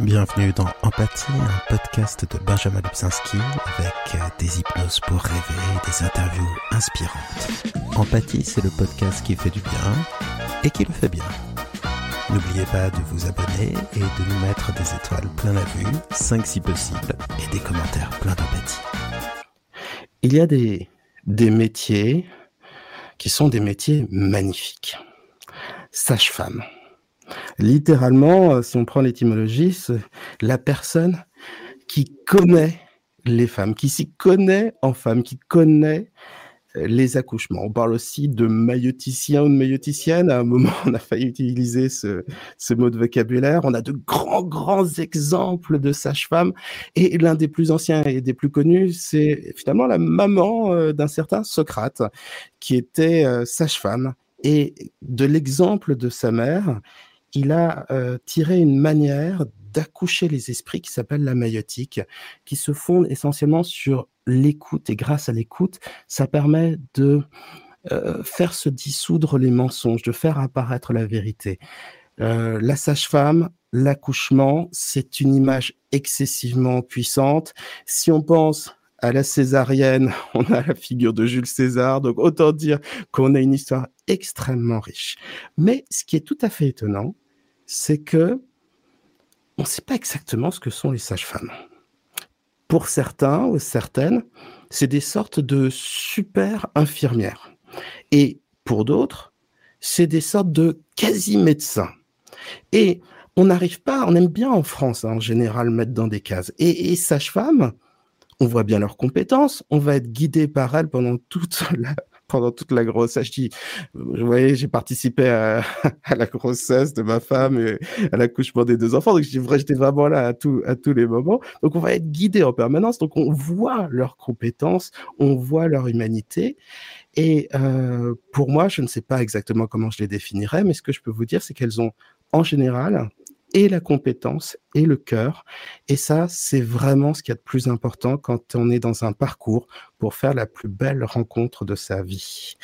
Bienvenue dans Empathie, un podcast de Benjamin Lubzinski avec euh, des hypnoses pour rêver et des interviews inspirantes. Empathie, c'est le podcast qui fait du bien et qui le fait bien. N'oubliez pas de vous abonner et de nous mettre des étoiles plein la vue, 5 si possible, et des commentaires plein d'empathie. Il y a des, des métiers qui sont des métiers magnifiques. Sage-femme. Littéralement, euh, si on prend l'étymologie, c'est la personne qui connaît les femmes, qui s'y connaît en femmes, qui connaît euh, les accouchements. On parle aussi de mailloticien ou de mailloticienne. À un moment, on a failli utiliser ce, ce mot de vocabulaire. On a de grands, grands exemples de sages-femmes. Et l'un des plus anciens et des plus connus, c'est finalement la maman euh, d'un certain Socrate, qui était sage-femme. Et de l'exemple de sa mère, il a euh, tiré une manière d'accoucher les esprits qui s'appelle la maïotique, qui se fonde essentiellement sur l'écoute. Et grâce à l'écoute, ça permet de euh, faire se dissoudre les mensonges, de faire apparaître la vérité. Euh, la sage-femme, l'accouchement, c'est une image excessivement puissante. Si on pense à la césarienne, on a la figure de Jules César, donc autant dire qu'on a une histoire extrêmement riche. Mais ce qui est tout à fait étonnant, c'est que on ne sait pas exactement ce que sont les sages-femmes. Pour certains ou certaines, c'est des sortes de super infirmières. Et pour d'autres, c'est des sortes de quasi-médecins. Et on n'arrive pas, on aime bien en France hein, en général mettre dans des cases. Et, et sages-femmes, on voit bien leurs compétences, on va être guidé par elles pendant toute la, pendant toute la grossesse. Je dis, vous voyez, j'ai participé à, la grossesse de ma femme et à l'accouchement des deux enfants. Donc, j'étais vraiment là à, tout, à tous les moments. Donc, on va être guidé en permanence. Donc, on voit leurs compétences, on voit leur humanité. Et euh, pour moi, je ne sais pas exactement comment je les définirais, mais ce que je peux vous dire, c'est qu'elles ont en général et la compétence et le cœur. Et ça, c'est vraiment ce qu'il y a de plus important quand on est dans un parcours pour faire la plus belle rencontre de sa vie.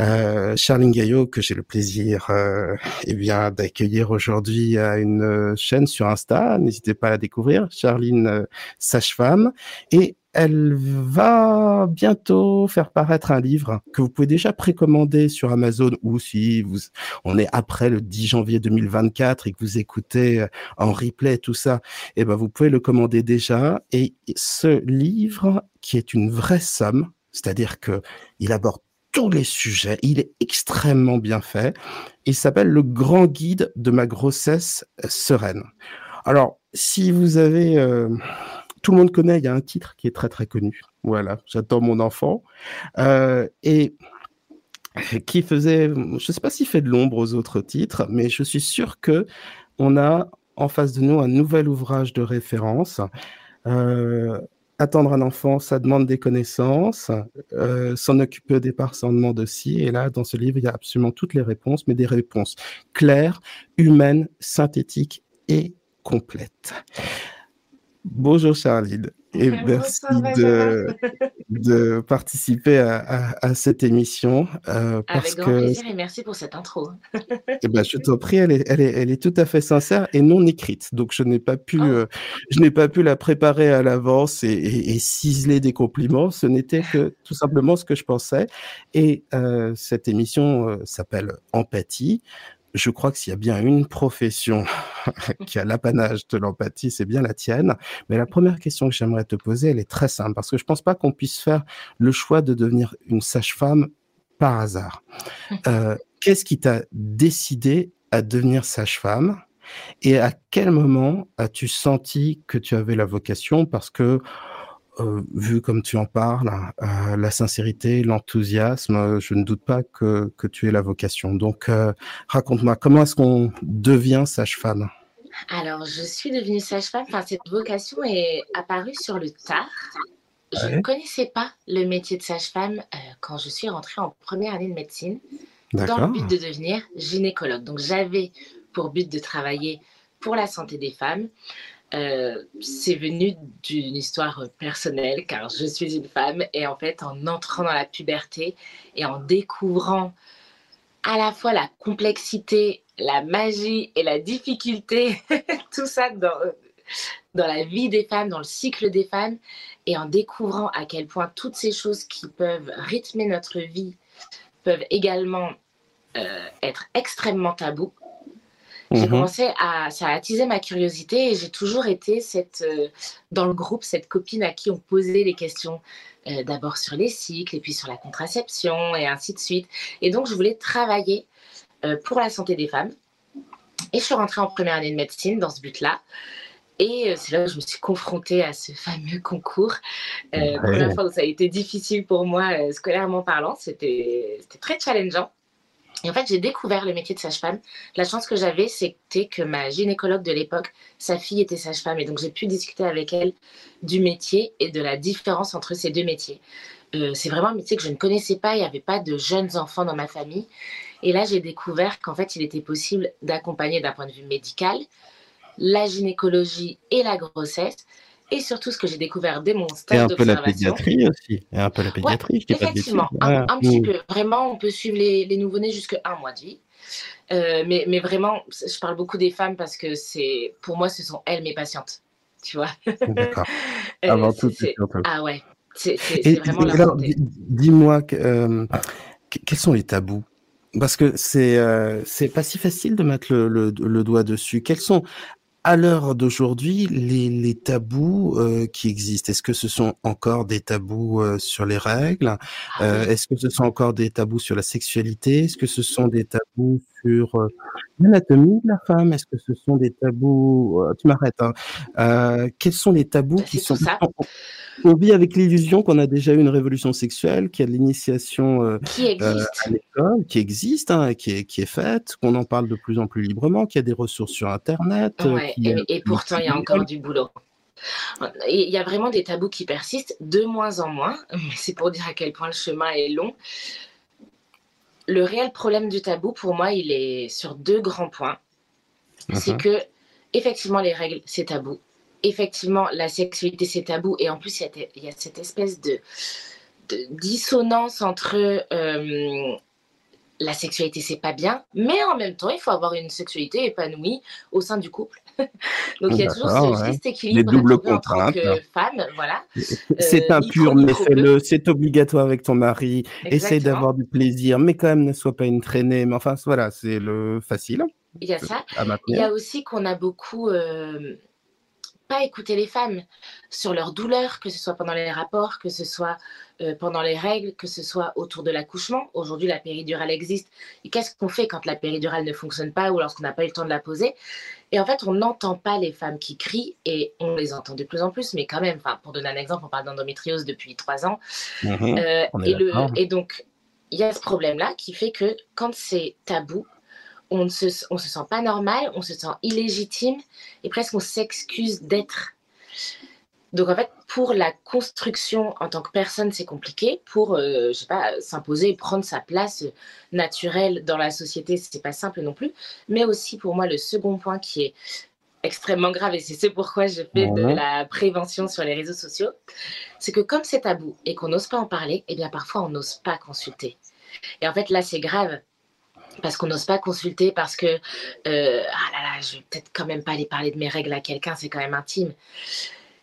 Euh, Charline Gaillot, que j'ai le plaisir euh, eh bien d'accueillir aujourd'hui à une chaîne sur Insta, n'hésitez pas à la découvrir, Charline euh, Sage-Femme. Et elle va bientôt faire paraître un livre que vous pouvez déjà précommander sur Amazon ou si vous, on est après le 10 janvier 2024 et que vous écoutez euh, en replay tout ça, et eh ben vous pouvez le commander déjà. Et ce livre, qui est une vraie somme, c'est-à-dire que il aborde tous les sujets, il est extrêmement bien fait. Il s'appelle Le Grand Guide de ma grossesse sereine. Alors, si vous avez euh, tout le monde connaît, il y a un titre qui est très très connu. Voilà, j'attends mon enfant. Euh, et qui faisait, je ne sais pas s'il fait de l'ombre aux autres titres, mais je suis sûr que on a en face de nous un nouvel ouvrage de référence. Euh, attendre un enfant, ça demande des connaissances. Euh, s'en occuper au départ, ça en demande aussi. Et là, dans ce livre, il y a absolument toutes les réponses, mais des réponses claires, humaines, synthétiques et complètes. Bonjour Charline et merci de, de participer à, à, cette émission. Euh, parce Avec grand que... plaisir et merci pour cette intro. eh ben, je t'en prie, elle est, elle, est, elle est tout à fait sincère et non écrite. Donc je n'ai pas pu, oh. euh, je n'ai pas pu la préparer à l'avance et, et, et, ciseler des compliments. Ce n'était que tout simplement ce que je pensais. Et euh, cette émission s'appelle Empathie je crois que s'il y a bien une profession qui a l'apanage de l'empathie, c'est bien la tienne. Mais la première question que j'aimerais te poser, elle est très simple, parce que je pense pas qu'on puisse faire le choix de devenir une sage-femme par hasard. Euh, Qu'est-ce qui t'a décidé à devenir sage-femme et à quel moment as-tu senti que tu avais la vocation? Parce que euh, vu comme tu en parles, euh, la sincérité, l'enthousiasme, euh, je ne doute pas que, que tu aies la vocation. Donc, raconte-moi, comment est-ce qu'on devient sage-femme? Alors, je suis devenue sage-femme, enfin, cette vocation est apparue sur le tard. Je ne connaissais pas le métier de sage-femme quand je suis rentrée en première année de médecine, dans le but de devenir gynécologue. Donc, j'avais pour but de travailler pour la santé des femmes. Euh, c'est venu d'une histoire personnelle car je suis une femme et en fait en entrant dans la puberté et en découvrant à la fois la complexité, la magie et la difficulté, tout ça dans, la vie des femmes, dans le cycle des femmes, et en découvrant à quel point toutes ces choses qui peuvent rythmer notre vie peuvent également euh, être extrêmement tabous. J'ai mhm. commencé à, ça a attisé ma curiosité et j'ai toujours été cette, euh, dans le groupe cette copine à qui on posait les questions euh, d'abord sur les cycles et puis sur la contraception et ainsi de suite. Et donc je voulais travailler pour la santé des femmes. Et je suis rentrée en première année de médecine dans ce but-là. Et c'est là que je me suis confrontée à ce fameux concours. Euh, Première fois où ça a été difficile pour moi, scolairement parlant, c'était très challengeant. Et en fait, j'ai découvert le métier de sage-femme. La chance que j'avais, c'était que ma gynécologue de l'époque, sa fille était sage-femme. Et donc, j'ai pu discuter avec elle du métier et de la différence entre ces deux métiers. Euh, c'est vraiment un métier que je ne connaissais pas. Il n'y avait pas de jeunes enfants dans ma famille. Et là, j'ai découvert qu'en fait, il était possible d'accompagner d'un point de vue médical la gynécologie et la grossesse et surtout ce que j'ai découvert dès mon stage Et un peu la pédiatrie aussi. Et un peu la pédiatrie. effectivement, un, petit mm. peu. Vraiment, on peut suivre les, les nouveau-nés jusqu'à un mois de vie. Euh, mais, mais, vraiment, je parle beaucoup des femmes parce que c'est, pour moi, ce sont elles mes patientes. Tu vois? D'accord. Euh, Avant tout, c'est. Ah ouais. C'est vraiment la Dis-moi, euh, quels sont les tabous? Parce que c'est c'est pas si facile de mettre le, le, le, doigt dessus. Quels sont à l'heure d'aujourd'hui, les, les, tabous euh, qui existent, est-ce que ce sont encore des tabous euh, sur les règles? Ah euh, Est-ce que ce sont encore des tabous sur la sexualité? Est-ce que ce sont des tabous sur euh, l'anatomie de la femme Est-ce que ce sont des tabous Tu m'arrêtes. Hein. quels sont les tabous bah, qui sont on vit avec l'illusion qu'on a déjà eu une révolution sexuelle, qu'il y a de l'initiation euh, euh, à l'école, qui existe, hein, qui, est, qui est faite, qu'on en parle de plus en plus librement, qu'il y a des ressources sur Internet. Euh, et, pourtant, il y a encore du boulot. Il y a vraiment des tabous qui persistent, de moins en moins, mais c'est pour dire à quel point le chemin est long. Le réel problème du tabou, pour moi, il est sur deux grands points. C'est que, effectivement, les règles, c'est tabou effectivement, la sexualité, c'est tabou. Et en plus, il y, a cette espèce de, dissonance entre euh, la sexualité, c'est pas bien, mais en même temps, il faut avoir une sexualité épanouie au sein du couple. Donc, il y a toujours ce juste équilibre. Les doubles contraintes. Voilà. C'est euh, impur, mais fais-le. C'est obligatoire avec ton mari. Essaye d'avoir du plaisir, mais quand même, ne sois pas une traînée. Mais enfin, voilà, c'est le facile. Il y a ça. Il y a aussi qu'on a beaucoup. Euh, écouter les femmes sur leurs douleurs, que ce soit pendant les rapports, que ce soit euh, pendant les règles, que ce soit autour de l'accouchement. Aujourd'hui, la péridurale existe. Et qu'est-ce qu'on fait quand la péridurale ne fonctionne pas ou lorsqu'on n'a pas eu le temps de la poser? Et en fait, on n'entend pas les femmes qui crient et on les entend de plus en plus, mais quand même, pour donner un exemple, on parle d'endométriose depuis trois ans. Mhm. Euh, et, le, et donc, il y a ce problème-là qui fait que quand c'est tabou, on ne se, se sent pas normal, on se sent illégitime et presque on s'excuse d'être. Donc en fait, pour la construction en tant que personne, c'est compliqué. Pour, euh, je sais pas, s'imposer, prendre sa place naturelle dans la société, c'est pas simple non plus. Mais aussi pour moi, le second point qui est extrêmement grave, et c'est ce pourquoi je fais de la prévention sur les réseaux sociaux, c'est que comme c'est tabou et qu'on n'ose pas en parler, et eh bien parfois on n'ose pas consulter. Et en fait, là, c'est grave parce qu'on n'ose pas consulter, parce que, euh, ah là là, je vais peut-être quand même pas aller parler de mes règles à quelqu'un, c'est quand même intime.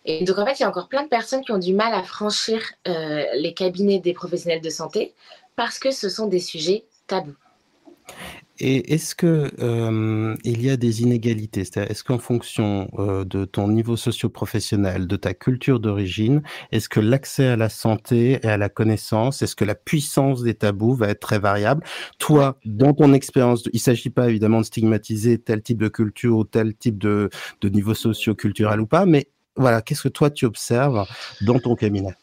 Et donc, en fait, il y a encore plein de personnes qui ont du mal à franchir euh, les cabinets des professionnels de santé parce que ce sont des sujets tabous. Et est-ce que euh, il y a des inégalités? Est-ce qu'en fonction euh, de ton niveau socio-professionnel, de ta culture d'origine, est-ce que l'accès à la santé et à la connaissance, est-ce que la puissance des tabous va être très variable? Toi, dans ton expérience, il s'agit pas évidemment de stigmatiser tel type de culture ou tel type de, de niveau socio-culturel ou pas, mais voilà, qu'est-ce que toi tu observes dans ton cabinet?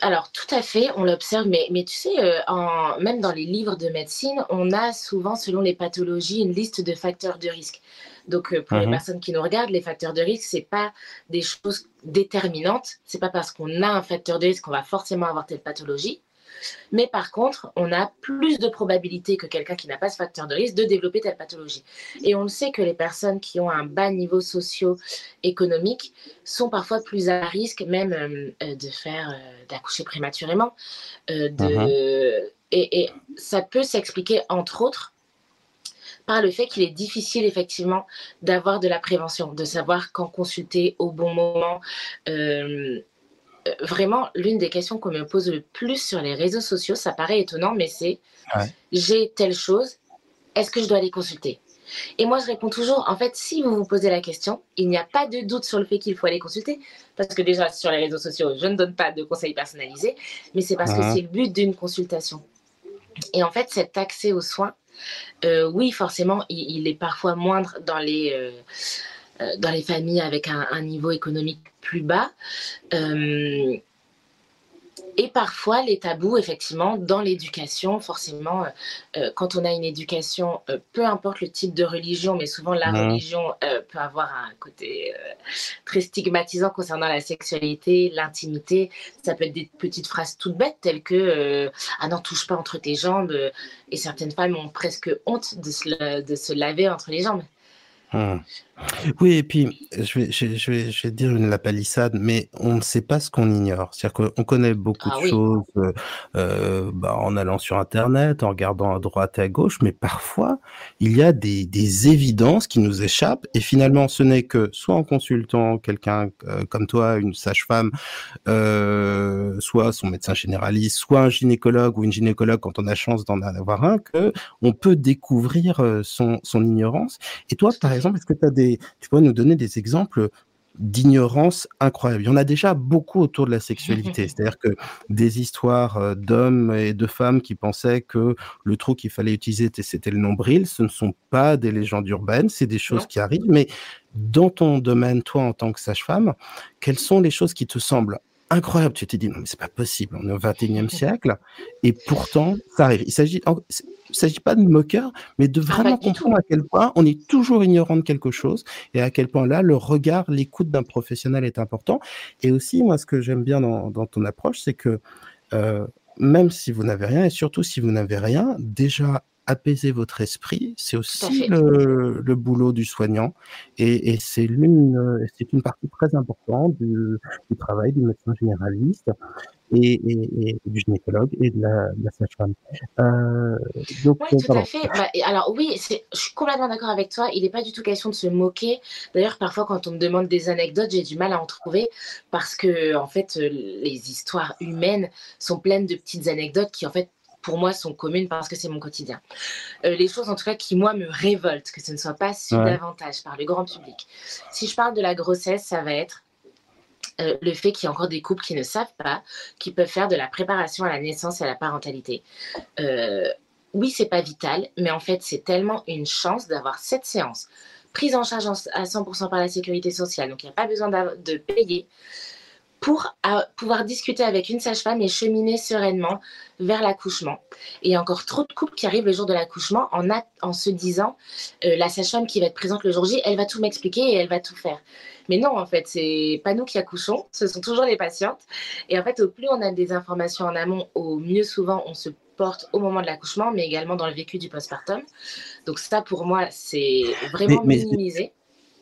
Alors, tout à fait, on l'observe, mais, mais tu sais, euh, en, même dans les livres de médecine, on a souvent, selon les pathologies, une liste de facteurs de risque. Donc, euh, pour les mhm. personnes qui nous regardent, les facteurs de risque, c'est pas des choses déterminantes. C'est pas parce qu'on a un facteur de risque qu'on va forcément avoir telle pathologie. Mais par contre, on a plus de probabilité que quelqu'un qui n'a pas ce facteur de risque de développer telle pathologie. Et on le sait que les personnes qui ont un bas niveau socio-économique sont parfois plus à risque même euh, euh, de faire, euh, d'accoucher prématurément. de, uh-huh. et, et, ça peut s'expliquer entre autres par le fait qu'il est difficile effectivement d'avoir de la prévention, de savoir quand consulter au bon moment. Euh, vraiment, l'une des questions qu'on me pose le plus sur les réseaux sociaux, ça paraît étonnant, mais c'est j'ai telle chose, est-ce que je dois aller consulter? Et moi, je réponds toujours, en fait, si vous vous posez la question, il n'y a pas de doute sur le fait qu'il faut aller consulter. Parce que déjà, sur les réseaux sociaux, je ne donne pas de conseils personnalisés, mais c'est parce que c'est le but d'une consultation. Et en fait, cet accès aux soins, euh, oui, forcément, il, est parfois moindre dans les, euh, euh, dans les familles avec un, un, niveau économique plus bas. Et parfois, les tabous, effectivement, dans l'éducation, forcément, euh, euh, quand on a une éducation, euh, peu importe le type de religion, mais souvent la religion peut avoir un côté très stigmatisant concernant la sexualité, l'intimité. Ça peut être des petites phrases toutes bêtes telles que Ah non, touche pas entre tes jambes. Et certaines femmes ont presque honte de se, de se laver entre les jambes. Mmh. Oui, et puis je vais, je, vais, je vais dire une lapalissade, mais on ne sait pas ce qu'on ignore. C'est-à-dire qu'on connaît beaucoup ah de choses euh, euh, bah, en allant sur Internet, en regardant à droite et à gauche, mais parfois il y a des, des évidences qui nous échappent, et finalement ce n'est que soit en consultant quelqu'un euh, comme toi, une sage-femme, soit son médecin généraliste, soit un gynécologue ou une gynécologue quand on a chance d'en avoir un, que on peut découvrir son, son ignorance. Et toi, par exemple, est-ce que tu as des tu peux nous donner des exemples d'ignorance incroyable. Il y en a déjà beaucoup autour de la sexualité. C'est-à-dire que des histoires euh, d'hommes et de femmes qui pensaient que le trou qu'il fallait utiliser, c'était le nombril. Ce ne sont pas des légendes urbaines, c'est des choses qui arrivent. Mais dans ton domaine, toi, en tant que sage-femme, quelles sont les choses qui te semblent incroyables Tu t'es dit, non, mais c'est pas possible. On est au 21e siècle. Et pourtant, ça arrive. Il s'agit, il s'agit pas de moqueur, mais de ah, vraiment comprendre à quel point on est toujours ignorant de quelque chose et à quel point là, le regard, l'écoute d'un professionnel est important. Et aussi, moi, ce que j'aime bien dans, ton approche, c'est que euh, même si vous n'avez rien, et surtout si vous n'avez rien, déjà apaiser votre esprit, c'est aussi le, boulot du soignant et, c'est l'une, c'est une partie très importante du, du travail du médecin généraliste et, du gynécologue et de la, sage-femme. Euh, oui, tout à fait. Bah, alors oui, je suis complètement d'accord avec toi. Il n'est pas du tout question de se moquer. D'ailleurs, parfois, quand on me demande des anecdotes, j'ai du mal à en trouver parce que, en fait, euh, les histoires humaines sont pleines de petites anecdotes qui, en fait, pour moi, sont communes parce que c'est mon quotidien. Euh, les choses, en tout cas, qui, moi, me révoltent, que ce ne soit pas su davantage par le grand public. Si je parle de la grossesse, ça va être euh, le fait qu'il y a encore des couples qui ne savent pas, qui peuvent faire de la préparation à la naissance et à la parentalité. Euh, oui, c'est pas vital, mais en fait, c'est tellement une chance d'avoir cette séance prise en charge à 100% par la sécurité sociale. Donc, il n'y a pas besoin de payer pour pouvoir discuter avec une sage-femme et cheminer sereinement vers l'accouchement. Et il y a encore trop de couples qui arrivent le jour de l'accouchement en, en se disant euh, la sage-femme qui va être présente le jour J, elle va tout m'expliquer et elle va tout faire. Mais non, en fait, c'est pas nous qui accouchons, ce sont toujours les patientes. Et en fait, au plus on a des informations en amont, au mieux souvent on se porte au moment de l'accouchement, mais également dans le vécu du postpartum. Donc ça, pour moi, c'est vraiment minimisé.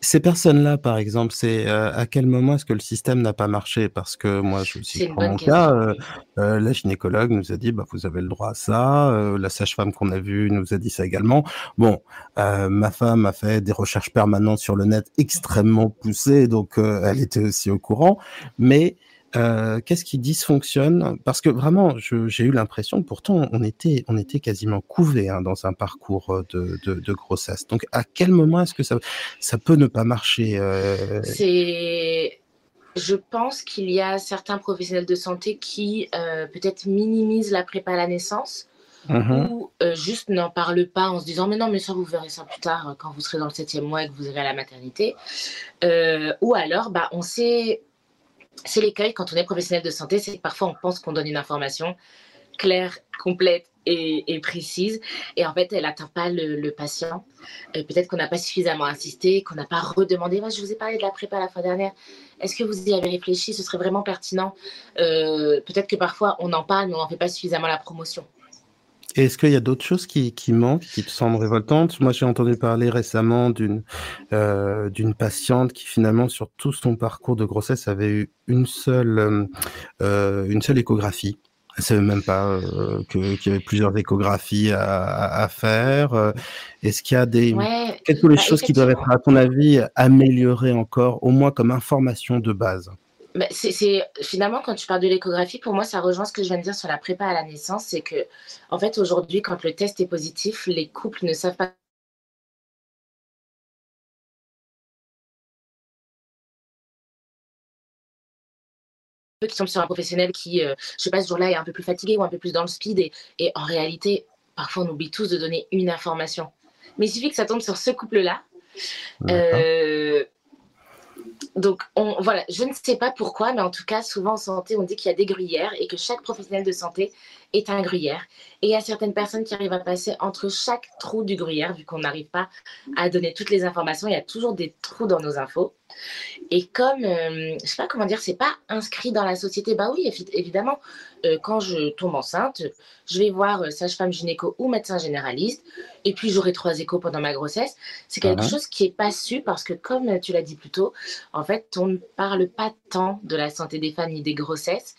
Ces personnes-là, par exemple, c'est euh, à quel moment est-ce que le système n'a pas marché? Parce que moi, je aussi prends mon cas, euh, euh, la gynécologue nous a dit, bah, vous avez le droit à ça. la sage-femme qu'on a vue nous a dit ça également. Bon, ma femme a fait des recherches permanentes sur le net extrêmement poussées, donc elle était aussi au courant. Mais euh, qu'est-ce qui dysfonctionne? Parce que vraiment, j'ai eu l'impression, pourtant, on était, on était quasiment couvé hein, dans un parcours euh, de, grossesse. Donc, à quel moment est-ce que ça, ça peut ne pas marcher euh? C'est, je pense qu'il y a certains professionnels de santé qui peut-être minimisent la prépa à la naissance. Mmh ou juste n'en parlent pas en se disant mais non mais ça vous verrez ça plus tard quand vous serez dans le septième mois et que vous irez à la maternité ou alors bah on sait c'est l'écueil quand on est professionnel de santé, c'est que parfois on pense qu'on donne une information claire, complète et, précise, et en fait elle n'atteint pas le, patient. Euh, peut-être qu'on n'a pas suffisamment insisté, qu'on n'a pas redemandé. Moi, je vous ai parlé de la prépa la fois dernière. Est-ce que vous y avez réfléchi? Ce serait vraiment pertinent. Euh, peut-être que parfois on en parle, mais on n'en fait pas suffisamment la promotion. Est-ce qu'il y a d'autres choses qui, qui, manquent, qui te semblent révoltantes? Moi, j'ai entendu parler récemment d'une euh, d'une patiente qui finalement, sur tout son parcours de grossesse, avait eu une seule euh, une seule échographie. Ne savait même pas euh, qu'il y avait plusieurs échographies à, faire. Est-ce qu'il y a des quelles sont les bah, choses qui doivent être, à ton avis, améliorées encore, au moins comme information de base? Bah, c'est finalement quand tu parles de l'échographie, pour moi, ça rejoint ce que je viens de dire sur la prépa à la naissance, c'est que en fait aujourd'hui, quand le test est positif, les couples ne savent pas qui tombent sur un professionnel qui, euh, je sais pas, ce jour-là est un peu plus fatigué ou un peu plus dans le speed. Et, et, en réalité, parfois, on oublie tous de donner une information. Mais il suffit que ça tombe sur ce couple-là. Euh, donc, on, voilà, je ne sais pas pourquoi, mais en tout cas, souvent en santé, on dit qu'il y a des gruyères et que chaque professionnel de santé est un gruyère. Et il y a certaines personnes qui arrivent à passer entre chaque trou du gruyère, vu qu'on n'arrive pas à donner toutes les informations. Il y a toujours des trous dans nos infos. Et comme, euh, je sais pas comment dire, c'est pas inscrit dans la société, bah oui, évidemment, euh, quand je tombe enceinte, je vais voir euh, sage-femme gynéco ou médecin généraliste, et puis j'aurai trois échos pendant ma grossesse. C'est quelque chose qui est pas su parce que, comme tu l'as dit plus tôt, en fait, on ne parle pas tant de la santé des femmes ni des grossesses,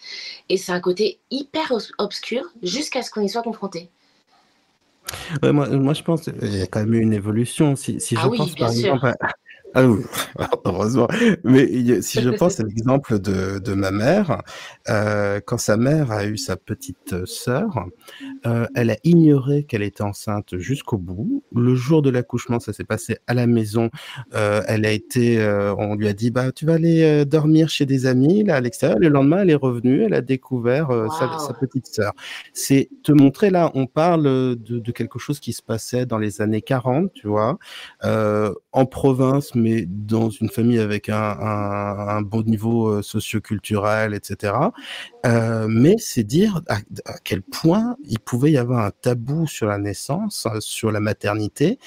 et c'est un côté hyper obscur jusqu'à ce qu'on y soit confronté. moi, moi, je pense qu'il y a quand même eu une évolution. Si, si ah je pense par exemple ah oui, heureusement. Mais si je pense à l'exemple de, de ma mère, euh, quand sa mère a eu sa petite sœur, euh, elle a ignoré qu'elle était enceinte jusqu'au bout. Le jour de l'accouchement, ça s'est passé à la maison. Euh, elle a été, on lui a dit, bah tu vas aller dormir chez des amis là à l'extérieur. Le lendemain, elle est revenue, elle a découvert sa, sa, petite sœur. C'est te montrer là, on parle de, de, quelque chose qui se passait dans les années 40, tu vois, en province mais dans une famille avec un, un, un bon niveau euh, socioculturel, etc. Euh, mais c'est dire à, quel point il pouvait y avoir un tabou sur la naissance, sur la maternité,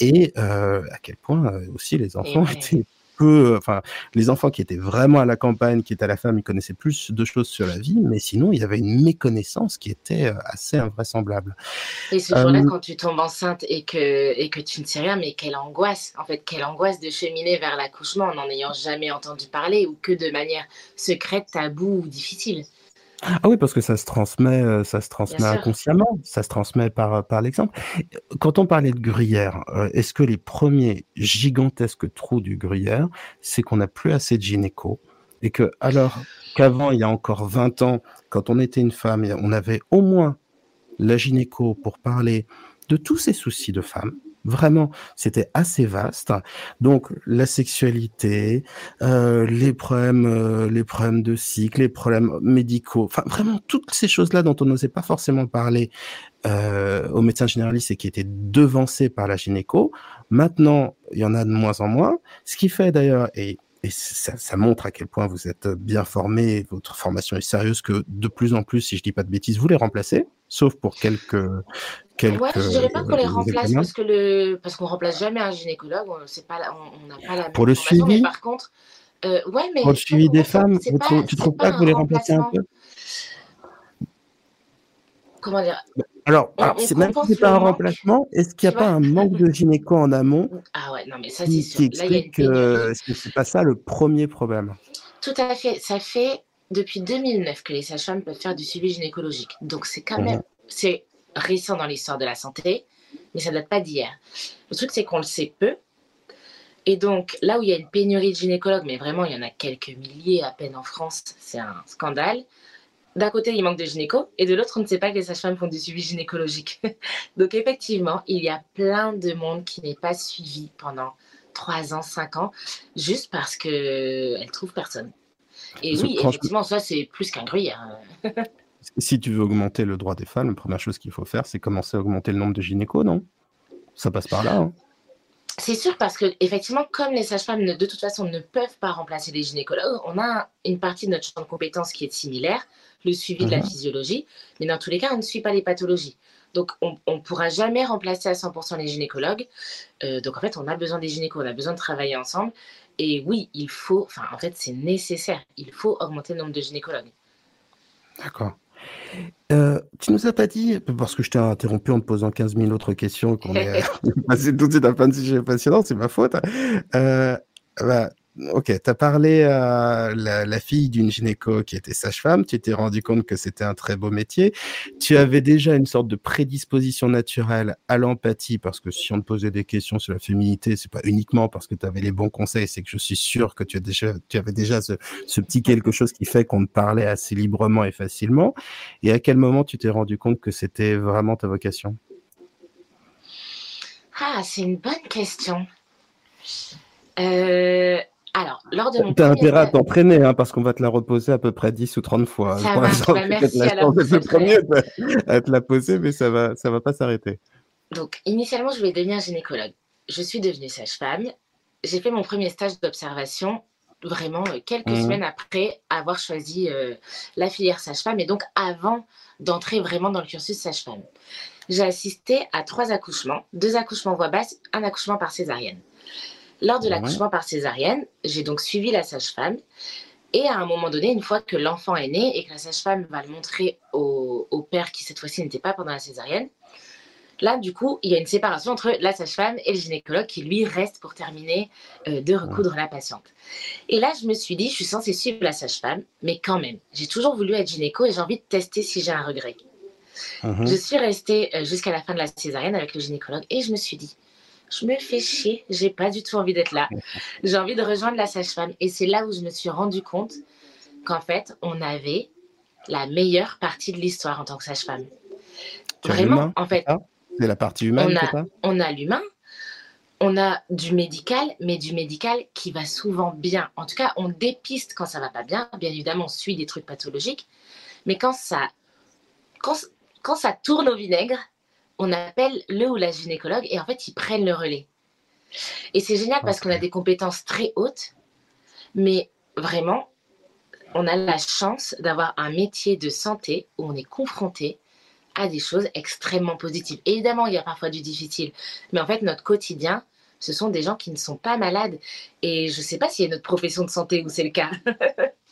et euh, à quel point euh, aussi les enfants étaient peu, enfin, les enfants qui étaient vraiment à la campagne, qui étaient à la ferme, ils connaissaient plus de choses sur la vie, mais sinon, il y avait une méconnaissance qui était euh, assez invraisemblable. Et ce jour-là, quand tu tombes enceinte et que, et que tu ne sais rien, mais quelle angoisse, en fait, quelle angoisse de cheminer vers l'accouchement en n'en ayant jamais entendu parler ou que de manière secrète, taboue ou difficile. Ah oui, parce que ça se transmet, euh, ça se transmet inconsciemment, ça se transmet par, euh, par l'exemple. Quand on parlait de gruyère, euh, est-ce que les premiers gigantesques trous du gruyère, c'est qu'on n'a plus assez de gynéco et que alors qu'avant, il y a encore 20 ans, quand on était une femme, on avait au moins la gynéco pour parler de tous ces soucis de femme, Vraiment, c'était assez vaste. Donc la sexualité, euh, les problèmes, euh, les problèmes de cycle, les problèmes médicaux, enfin vraiment toutes ces choses-là dont on n'osait pas forcément parler euh, aux médecins généralistes et qui étaient devancés par la gynéco. Maintenant, il y en a de moins en moins. Ce qui fait d'ailleurs, et et ça, ça, montre à quel point vous êtes bien formé, votre formation est sérieuse, que de plus en plus, si je dis pas de bêtises, vous les remplacez, sauf pour quelques quelques. Ouais, je dirais pas qu'on les remplace parce que le parce qu'on remplace jamais un gynécologue. On c'est pas on n'a pas la. Pour le suivi. Mais par contre, euh, ouais, mais pour le suivi des femmes, tu, pas, tu trouves pas, que vous les remplacez un peu? Comment dire? Alors, alors c'est même si c'est pas un remplacement, est-ce qu'il n'y a pas un manque de gynéco en amont ah ouais, non, mais ça, qui, qui explique que c'est pas ça le premier problème? Tout à fait. Ça fait depuis 2009 que les sages-femmes peuvent faire du suivi gynécologique. Donc c'est quand même, mmh. c'est récent dans l'histoire de la santé, mais ça ne date pas d'hier. Le truc, c'est qu'on le sait peu. Et donc, là où il y a une pénurie de gynécologues, mais vraiment, il y en a quelques milliers à peine en France, c'est un scandale. D'un côté, il manque de gynéco, et de l'autre, on ne sait pas que les sages-femmes font du suivi gynécologique. donc, effectivement, il y a plein de monde qui n'est pas suivi pendant 3 ans, 5 ans, juste parce qu'elles ne trouvent personne. Et oui, effectivement, ça, c'est plus qu'un gruyère. Si tu veux augmenter le droit des femmes, la première chose qu'il faut faire, c'est commencer à augmenter le nombre de gynécos, non? Ça passe par là. Hein. c'est sûr, parce que effectivement, comme les sages-femmes de toute façon ne peuvent pas remplacer les gynécologues, on a une partie de notre champ de compétences qui est similaire, le suivi de la mhm. physiologie, mais dans tous les cas, on ne suit pas les pathologies. Donc, on ne pourra jamais remplacer à 100% les gynécologues. Euh, donc, en fait, on a besoin des gynécos, on a besoin de travailler ensemble. Et oui, il faut, enfin, en fait, c'est nécessaire. Il faut augmenter le nombre de gynécologues. D'accord. Euh, tu nous as pas dit, parce que je t'ai interrompu en te posant 15 000 autres questions, qu'on est passé tout de suite à plein de sujets passionnants, c'est ma faute. Euh, bah, ok, tu as parlé à la, fille d'une gynéco qui était sage-femme, tu t'es rendu compte que c'était un très beau métier. Tu avais déjà une sorte de prédisposition naturelle à l'empathie, parce que si on te posait des questions sur la féminité, c'est pas uniquement parce que tu avais les bons conseils, c'est que je suis sûr que tu avais déjà ce, ce petit quelque chose qui fait qu'on te parlait assez librement et facilement. Et à quel moment tu t'es rendu compte que c'était vraiment ta vocation? Ah, c'est une bonne question. Euh, alors, lors de mon T'as intérêt à t'entraîner, hein, parce qu'on va te la reposer à peu près 10 ou 30 fois. Ça marche, bah, merci. Alors, à te la poser, mais ça va, ça va pas s'arrêter. Donc, initialement, je voulais devenir gynécologue. Je suis devenue sage-femme. J'ai fait mon premier stage d'observation vraiment euh, quelques mmh. semaines après avoir choisi euh, la filière sage-femme et donc avant d'entrer vraiment dans le cursus sage-femme. J'ai assisté à trois accouchements, deux accouchements voix basse, un accouchement par césarienne. Lors de l'accouchement par césarienne, j'ai donc suivi la sage-femme. Et à un moment donné, une fois que l'enfant est né et que la sage-femme va le montrer au, père qui cette fois-ci n'était pas pendant la césarienne, là, du coup, il y a une séparation entre la sage-femme et le gynécologue qui, lui, reste pour terminer euh, de recoudre la patiente. Et là, je me suis dit, je suis censée suivre la sage-femme, mais quand même, j'ai toujours voulu être gynéco et j'ai envie de tester si j'ai un regret. Mhm. Je suis restée euh, jusqu'à la fin de la césarienne avec le gynécologue et je me suis dit, je me fais chier, j'ai pas du tout envie d'être là. J'ai envie de rejoindre la sage-femme. Et c'est là où je me suis rendu compte qu'en fait, on avait la meilleure partie de l'histoire en tant que sage-femme. Vraiment, en fait. C'est la partie humaine, on a, on a l'humain, on a du médical, mais du médical qui va souvent bien. En tout cas, on dépiste quand ça va pas bien. Bien évidemment, on suit des trucs pathologiques, mais quand ça, quand, quand ça tourne au vinaigre, on appelle le ou la gynécologue et en fait, ils prennent le relais. Et c'est génial parce qu'on a des compétences très hautes, mais vraiment, on a la chance d'avoir un métier de santé où on est confronté à des choses extrêmement positives. Évidemment, il y a parfois du difficile, mais en fait, notre quotidien, ce sont des gens qui ne sont pas malades. Et je ne sais pas s'il y a notre profession de santé où c'est le cas.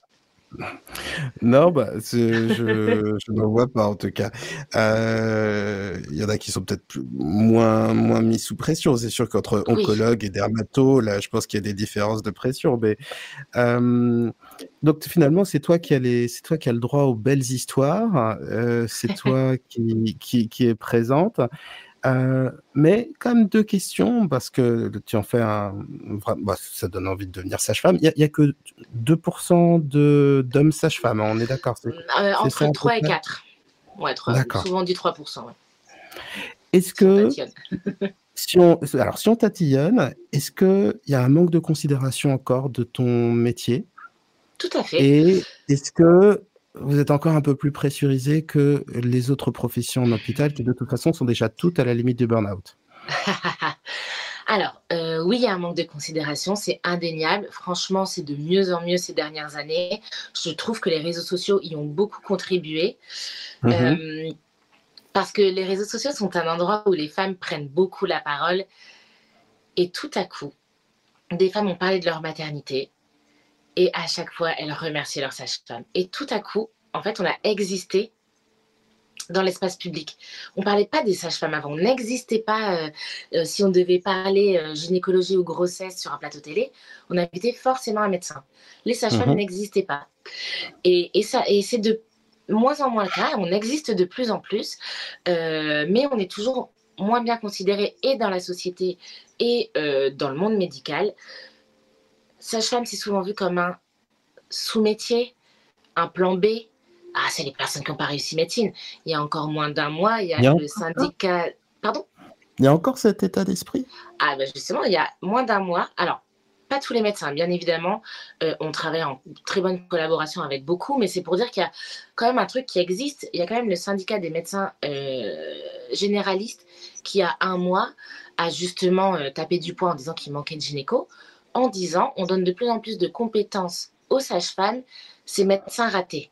Non, bah, je, ne vois pas en tout cas. Euh, il y en a qui sont peut-être moins, moins mis sous pression. C'est sûr qu'entre oncologue et dermato, là, je pense qu'il y a des différences de pression. Mais euh, donc finalement, c'est toi qui as toi qui as le droit aux belles histoires. Euh, c'est toi qui, qui, qui est présente. Euh, mais quand même deux questions, parce que tu en fais un... Bah, ça donne envie de devenir sage-femme. Il n'y a, que 2% d'hommes sage-femmes, on est d'accord euh, Entre 3 et 4. Ouais, 3, souvent dit 3%. Est-ce que... si on, alors, si on tatillonne, est-ce qu'il y a un manque de considération encore de ton métier? Tout à fait. Et est-ce que vous êtes encore un peu plus pressurisé que les autres professions en hôpital qui de toute façon sont déjà toutes à la limite du burn-out Alors, euh, oui, il y a un manque de considération, c'est indéniable. Franchement, c'est de mieux en mieux ces dernières années. Je trouve que les réseaux sociaux y ont beaucoup contribué. Mhm. Euh, parce que les réseaux sociaux sont un endroit où les femmes prennent beaucoup la parole. Et tout à coup, des femmes ont parlé de leur maternité, et à chaque fois, elles remerciaient leur sage-femme. Et tout à coup, en fait, on a existé dans l'espace public. On ne parlait pas des sages-femmes avant. On n'existait pas, euh, euh, si on devait parler euh, gynécologie ou grossesse sur un plateau télé, on invitait forcément un médecin. Les sages-femmes mhm. n'existaient pas. Et, ça, et c'est de moins en moins le cas. On existe de plus en plus, mais on est toujours moins bien considéré et dans la société et dans le monde médical Sage-femme, c'est souvent vu comme un sous-métier, un plan B. Ah, c'est les personnes qui n'ont pas réussi médecine. Il y a encore moins d'un mois, il y a, le syndicat. Pardon? Il y a encore cet état d'esprit? Ah, ben justement, il y a moins d'un mois. Alors, pas tous les médecins, bien évidemment. Euh, on travaille en très bonne collaboration avec beaucoup, mais c'est pour dire qu'il y a quand même un truc qui existe. Il y a quand même le syndicat des médecins euh, généralistes qui, a un mois, a justement euh, tapé du poing en disant qu'il manquait de gynéco en disant on donne de plus en plus de compétences aux sages-femmes, ces médecins ratés.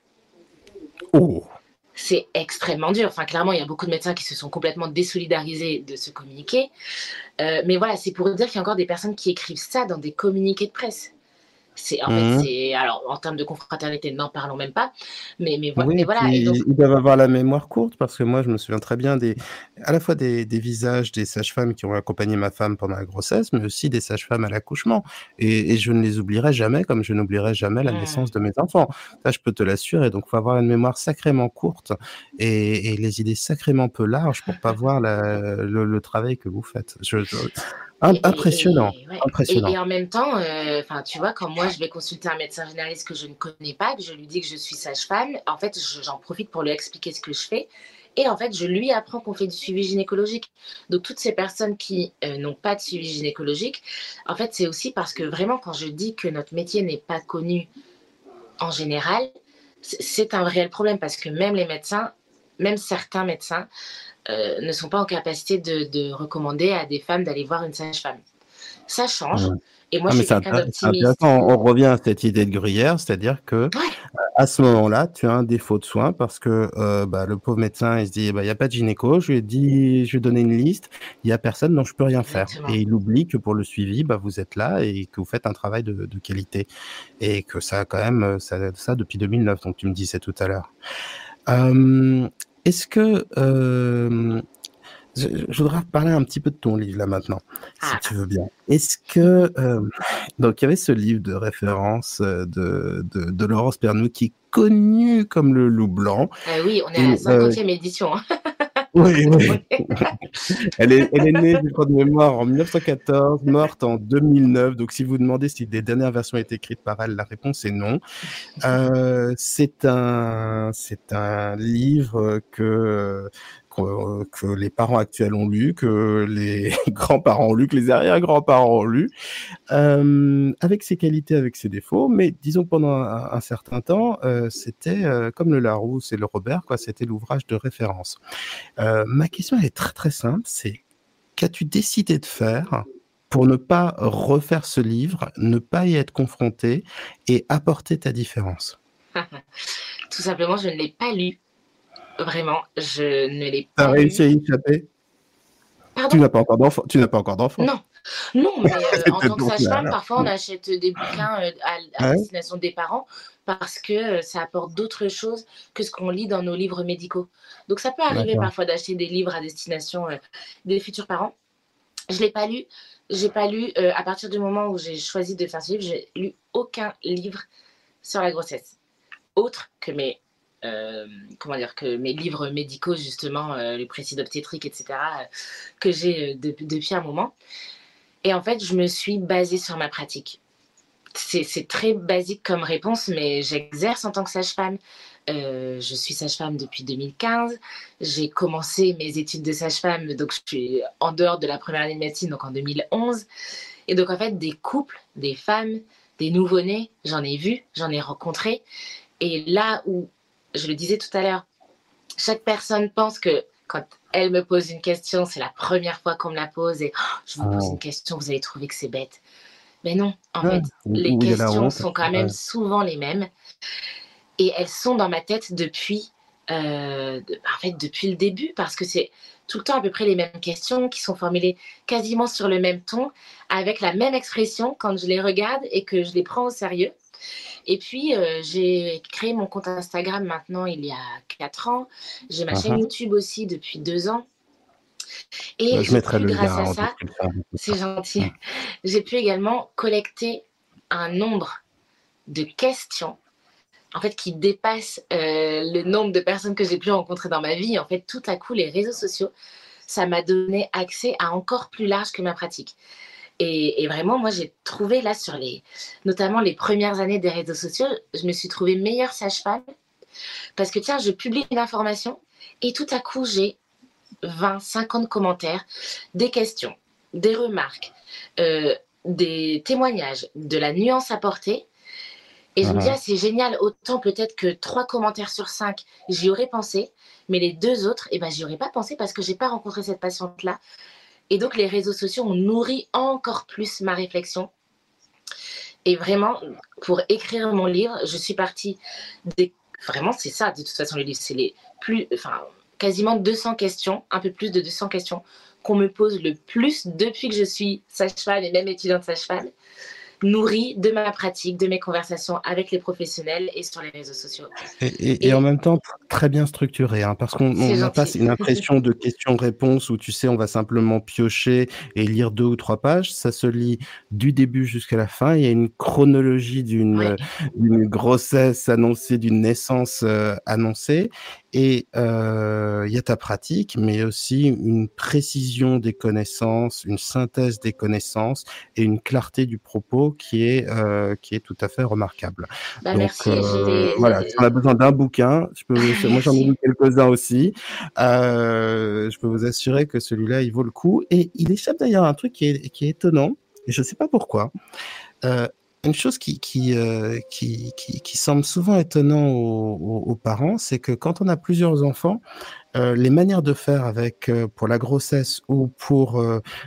Oh. C'est extrêmement dur. Enfin, clairement, il y a beaucoup de médecins qui se sont complètement désolidarisés de ce communiqué. Euh, mais voilà, c'est pour dire qu'il y a encore des personnes qui écrivent ça dans des communiqués de presse. C'est en fait, mmh. c'est alors en termes de confraternité, n'en parlons même pas. Mais mais, voilà. Ils doivent avoir la mémoire courte parce que moi, je me souviens très bien des, à la fois des, des visages des sages-femmes qui ont accompagné ma femme pendant la grossesse, mais aussi des sages-femmes à l'accouchement. Et, et, je ne les oublierai jamais, comme je n'oublierai jamais la mmh. naissance de mes enfants. Ça, je peux te l'assurer. Donc, faut avoir une mémoire sacrément courte et, et les idées sacrément peu larges pour pas voir la, le, travail que vous faites. je, Impressionnant. Et, impressionnant. Et, en même temps, euh, tu vois, quand moi je vais consulter un médecin généraliste que je ne connais pas, que je lui dis que je suis sage-femme, en fait, j'en profite pour lui expliquer ce que je fais. Et en fait, je lui apprends qu'on fait du suivi gynécologique. Donc, toutes ces personnes qui euh, n'ont pas de suivi gynécologique, en fait, c'est aussi parce que vraiment, quand je dis que notre métier n'est pas connu en général, c'est un réel problème parce que même les médecins, même certains médecins, euh, ne sont pas en capacité de, recommander à des femmes d'aller voir une sage-femme. Ça change. Et moi, je suis quelqu'un d'optimiste. On revient à cette idée de gruyère, c'est-à-dire que euh, à ce moment-là, tu as un défaut de soins parce que euh, bah, le pauvre médecin, il se dit, bah, il n'y a pas de gynéco, je lui ai dit, je lui ai donné une liste, il n'y a personne, donc je peux rien faire. Et il oublie que pour le suivi, bah, vous êtes là et que vous faites un travail de, qualité. Et que ça quand même, ça, ça depuis 2009, donc tu me disais tout à l'heure. Est-ce que euh, je, voudrais parler un petit peu de ton livre là maintenant, si ah. tu veux bien. Est-ce que euh, donc il y avait ce livre de référence euh, de, de, de Laurence Pernou qui est connu comme le loup blanc. oui, on est à la 50e édition. Oui, oui. elle, est, elle est née, je crois, de mémoire en 1914, morte en 2009. Donc, si vous demandez si des dernières versions été écrites par elle, la réponse est non. Euh, c'est un, c'est un livre que que, les parents actuels ont lu, que les grands-parents ont lu, que les arrière-grands-parents ont lu, euh, avec ses qualités, avec ses défauts. Mais disons que pendant un, certain temps, euh, c'était euh, comme le Larousse et le Robert, quoi. C'était l'ouvrage de référence. ma question est très très simple. C'est qu'as-tu décidé de faire pour ne pas refaire ce livre, ne pas y être confronté et apporter ta différence? Tout simplement, je ne l'ai pas lu. Vraiment, je ne l'ai pas. Tu as réussi à y échapper? Tu n'as pas encore d'enfant. Tu n'as pas encore d'enfant. Non, non, mais euh, en tant que sage-femme, parfois on achète des bouquins euh, à, destination des parents parce que euh, ça apporte d'autres choses que ce qu'on lit dans nos livres médicaux. Donc ça peut arriver parfois d'acheter des livres à destination des futurs parents. Je l'ai pas lu. J'ai pas lu à partir du moment où j'ai choisi de faire ce livre, j'ai lu aucun livre sur la grossesse autre que mes euh, comment dire, que mes livres médicaux, justement, euh, les précis d'obstétrique, etc., euh, que j'ai depuis un moment. Et en fait, je me suis basée sur ma pratique. C'est très basique comme réponse, mais j'exerce en tant que sage-femme. je suis sage-femme depuis 2015. J'ai commencé mes études de sage-femme, donc je suis en dehors de la première année de médecine, donc en 2011. Et donc, en fait, des couples, des femmes, des nouveau-nés, j'en ai vu, j'en ai rencontré. Et là où je le disais tout à l'heure, chaque personne pense que quand elle me pose une question, c'est la première fois qu'on me la pose et oh, je vous pose ah. une question, vous allez trouver que c'est bête. Mais non, en fait, les questions sont quand même souvent les mêmes et elles sont dans ma tête depuis, euh, en fait, depuis le début parce que c'est tout le temps à peu près les mêmes questions qui sont formulées quasiment sur le même ton, avec la même expression quand je les regarde et que je les prends au sérieux. Et puis, euh, j'ai créé mon compte Instagram maintenant il y a 4 ans. J'ai ma chaîne uh-huh. YouTube aussi depuis 2 ans. Et bah, je mettrai le grâce à ça, c'est gentil. J'ai pu également collecter un nombre de questions en fait, qui dépassent euh, le nombre de personnes que j'ai pu rencontrer dans ma vie. En fait, tout à coup, les réseaux sociaux, ça m'a donné accès à encore plus large que ma pratique. Et, vraiment, moi, j'ai trouvé là sur les, notamment les premières années des réseaux sociaux, je me suis trouvée meilleure sage-femme parce que tiens, je publie une information et tout à coup, j'ai 20, 50 commentaires, des questions, des remarques, euh, des témoignages, de la nuance apportée. Et je me dis, ah, c'est génial, autant peut-être que trois commentaires sur cinq, j'y aurais pensé, mais les deux autres, eh ben, j'y aurais pas pensé parce que j'ai pas rencontré cette patiente-là. Et donc, les réseaux sociaux ont nourri encore plus ma réflexion. Et vraiment, pour écrire mon livre, je suis partie des... Vraiment, c'est ça, de toute façon, le livre, c'est les plus... Enfin, quasiment 200 questions, un peu plus de 200 questions qu'on me pose le plus depuis que je suis sage-femme et même étudiante sage-femme. Nourri de ma pratique, de mes conversations avec les professionnels et sur les réseaux sociaux. Et, en même temps, très bien structuré, hein, parce qu'on n'a pas une impression de questions-réponses où tu sais, on va simplement piocher et lire deux ou trois pages. Ça se lit du début jusqu'à la fin. Il y a une chronologie d'une grossesse annoncée, d'une naissance euh, annoncée. Et euh, il y a ta pratique, mais aussi une précision des connaissances, une synthèse des connaissances et une clarté du propos qui est euh, qui est tout à fait remarquable. Bah, Donc euh, voilà, si on a besoin d'un bouquin, je peux, moi j'en ai lu quelques-uns aussi. Je peux vous assurer que celui-là il vaut le coup et il échappe d'ailleurs à un truc qui est qui est étonnant et je ne sais pas pourquoi. Une chose euh, qui, semble souvent étonnant aux, parents, c'est que quand on a plusieurs enfants, euh, les manières de faire avec euh, pour la grossesse ou pour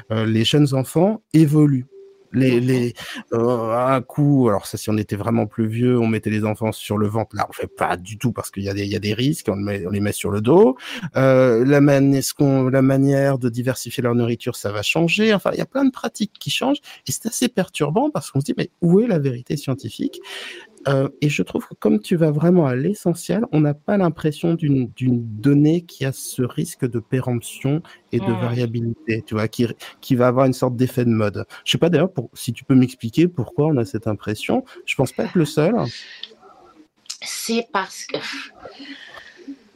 les jeunes enfants évoluent. Les, les euh, un coup, alors ça, si on était vraiment plus vieux, on mettait les enfants sur le ventre. Là, on fait pas du tout parce qu'il y a des, il y a des risques. On, on les met sur le dos. Euh, la, man, est-ce qu'on, la manière de diversifier leur nourriture, ça va changer? Enfin, il y a plein de pratiques qui changent et c'est assez perturbant parce qu'on se dit mais où est la vérité scientifique? Euh, et je trouve que comme tu vas vraiment à l'essentiel, on n'a pas l'impression d'une donnée qui a ce risque de péremption et de mmh. variabilité, tu vois, qui, qui va avoir une sorte d'effet de mode. Je sais pas d'ailleurs si tu peux m'expliquer pourquoi on a cette impression. Je pense pas être le seul. C'est parce que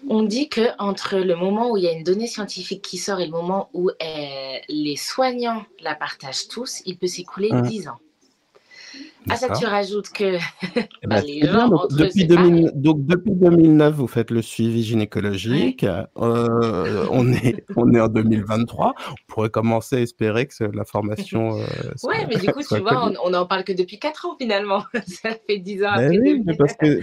on dit que entre le moment où il y a une donnée scientifique qui sort et le moment où euh, les soignants la partagent tous, il peut s'écouler mmh. dix ans. À ça, tu rajoutes que eh bah, ben, les gens donc, depuis, 2000, donc, depuis 2009, vous faites le suivi gynécologique. Euh, on, est, on est en 2023. On pourrait commencer à espérer que la formation. Euh, oui, mais du coup, tu vois, on n'en parle que depuis 4 ans finalement. ça fait 10 ans après. Oui, mais parce que,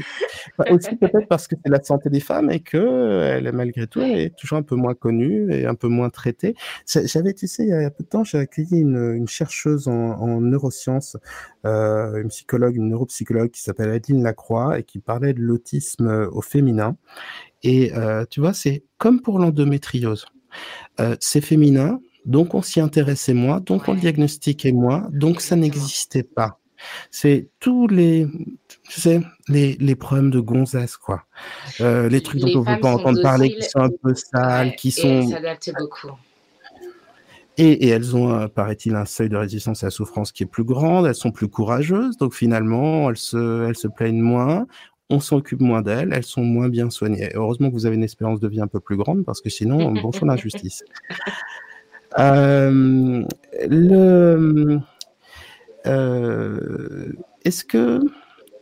bah, aussi peut-être parce que c'est la santé des femmes et qu'elle, malgré tout, elle est toujours un peu moins connue et un peu moins traitée. J'avais, tu sais, il y a peu de temps, j'ai accueilli une, une chercheuse en, en neurosciences. Euh, une psychologue, une neuropsychologue qui s'appelle Adeline Lacroix et qui parlait de l'autisme euh, au féminin. Et euh, tu vois, c'est comme pour l'endométriose. c'est féminin, donc on s'y intéressait moins, donc on le diagnostiquait moins, donc ça n'existait pas. C'est tous les, tu sais, les, les problèmes de gonzesse, quoi. les trucs dont on ne veut pas entendre parler, qui sont un peu sales, qui sont. beaucoup. Et, elles ont, euh, paraît-il, un seuil de résistance à la souffrance qui est plus grand, elles sont plus courageuses, donc finalement, elles se, elles se plaignent moins, on s'occupe moins d'elles, elles sont moins bien soignées. Heureusement que vous avez une espérance de vie un peu plus grande, parce que sinon, bonjour l'injustice. Euh, le, euh, est-ce que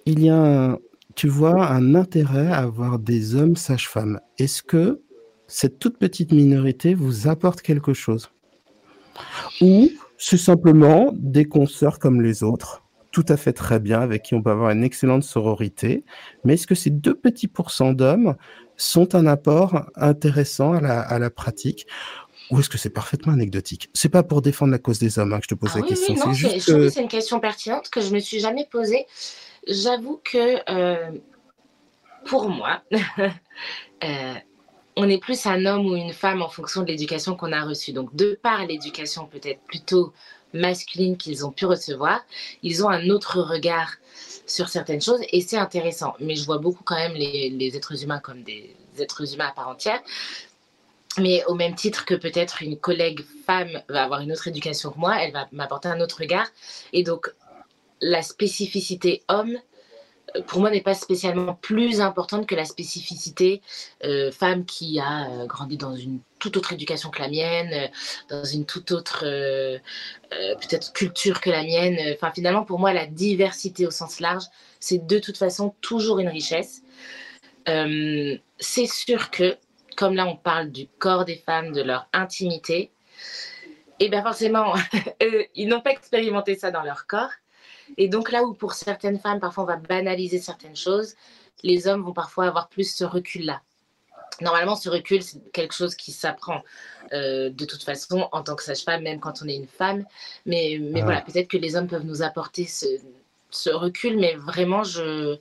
il y a, tu vois, un intérêt à avoir des hommes sages-femmes? Est-ce que cette toute petite minorité vous apporte quelque chose? Ou c'est simplement des consoeurs comme les autres, tout à fait très bien, avec qui on peut avoir une excellente sororité. Mais est-ce que ces deux petits pourcents d'hommes sont un apport intéressant à la, à la pratique ou est-ce que c'est parfaitement anecdotique? C'est pas pour défendre la cause des hommes hein, que je te pose ah la question. Oui, non, c'est c'est une question pertinente que je me suis jamais posée. J'avoue que euh, pour moi, euh, on est plus un homme ou une femme en fonction de l'éducation qu'on a reçue. Donc, de par l'éducation peut-être plutôt masculine qu'ils ont pu recevoir, ils ont un autre regard sur certaines choses et c'est intéressant. Mais je vois beaucoup quand même les, êtres humains comme des êtres humains à part entière. Mais au même titre que peut-être une collègue femme va avoir une autre éducation que moi, elle va m'apporter un autre regard. Et donc, la spécificité homme pour moi, n'est pas spécialement plus importante que la spécificité euh, femme qui a euh, grandi dans une toute autre éducation que la mienne, euh, dans une toute autre peut-être culture que la mienne. Enfin, finalement, pour moi, la diversité au sens large, c'est de toute façon toujours une richesse. c'est sûr que, comme là, on parle du corps des femmes, de leur intimité, et bien forcément, ils n'ont pas expérimenté ça dans leur corps. Et donc là où pour certaines femmes, parfois on va banaliser certaines choses, les hommes vont parfois avoir plus ce recul-là. Normalement, ce recul, c'est quelque chose qui s'apprend euh, de toute façon en tant que sage-femme, même quand on est une femme. Mais, mais voilà, peut-être que les hommes peuvent nous apporter ce, ce recul, mais vraiment, je,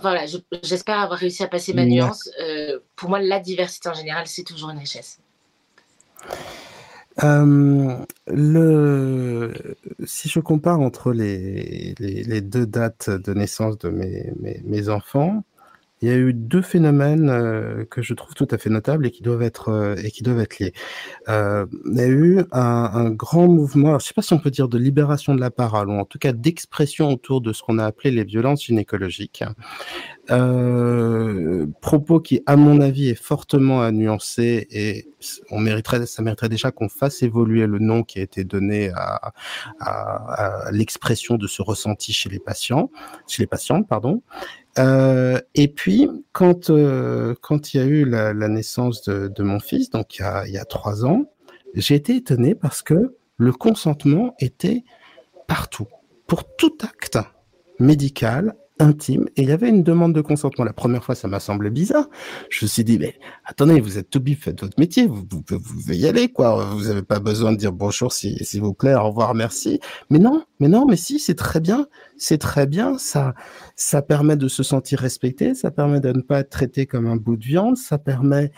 voilà, j'espère avoir réussi à passer ma nuance. Euh, pour moi, la diversité en général, c'est toujours une richesse. Euh, le, si je compare entre les, deux dates de naissance de mes enfants, il y a eu deux phénomènes euh, que je trouve tout à fait notables et qui doivent être euh, et qui doivent être liés. Euh, il y a eu un, un grand mouvement, alors, je ne sais pas si on peut dire de libération de la parole ou en tout cas d'expression autour de ce qu'on a appelé les violences gynécologiques. Euh, propos qui, à mon avis, est fortement à nuancer et on mériterait, ça mériterait déjà qu'on fasse évoluer le nom qui a été donné à, à, à l'expression de ce ressenti chez les patients, chez les patientes, pardon. Euh, et puis, quand euh, quand il y a eu la, naissance de, de, mon fils, donc il y a, il y a trois ans, j'ai été étonné parce que le consentement était partout, pour tout acte médical, intime et il y avait une demande de consentement. La première fois, ça m'a semblé bizarre. Je me suis dit, mais attendez, vous êtes tout bif, faites votre métier, vous, vous, vous pouvez y aller, quoi. Vous n'avez pas besoin de dire bonjour, s'il vous plaît, au revoir, merci. Mais non, mais non, mais si, c'est très bien, c'est très bien. Ça, ça permet de se sentir respecté, ça permet de ne pas être traité comme un bout de viande, ça permet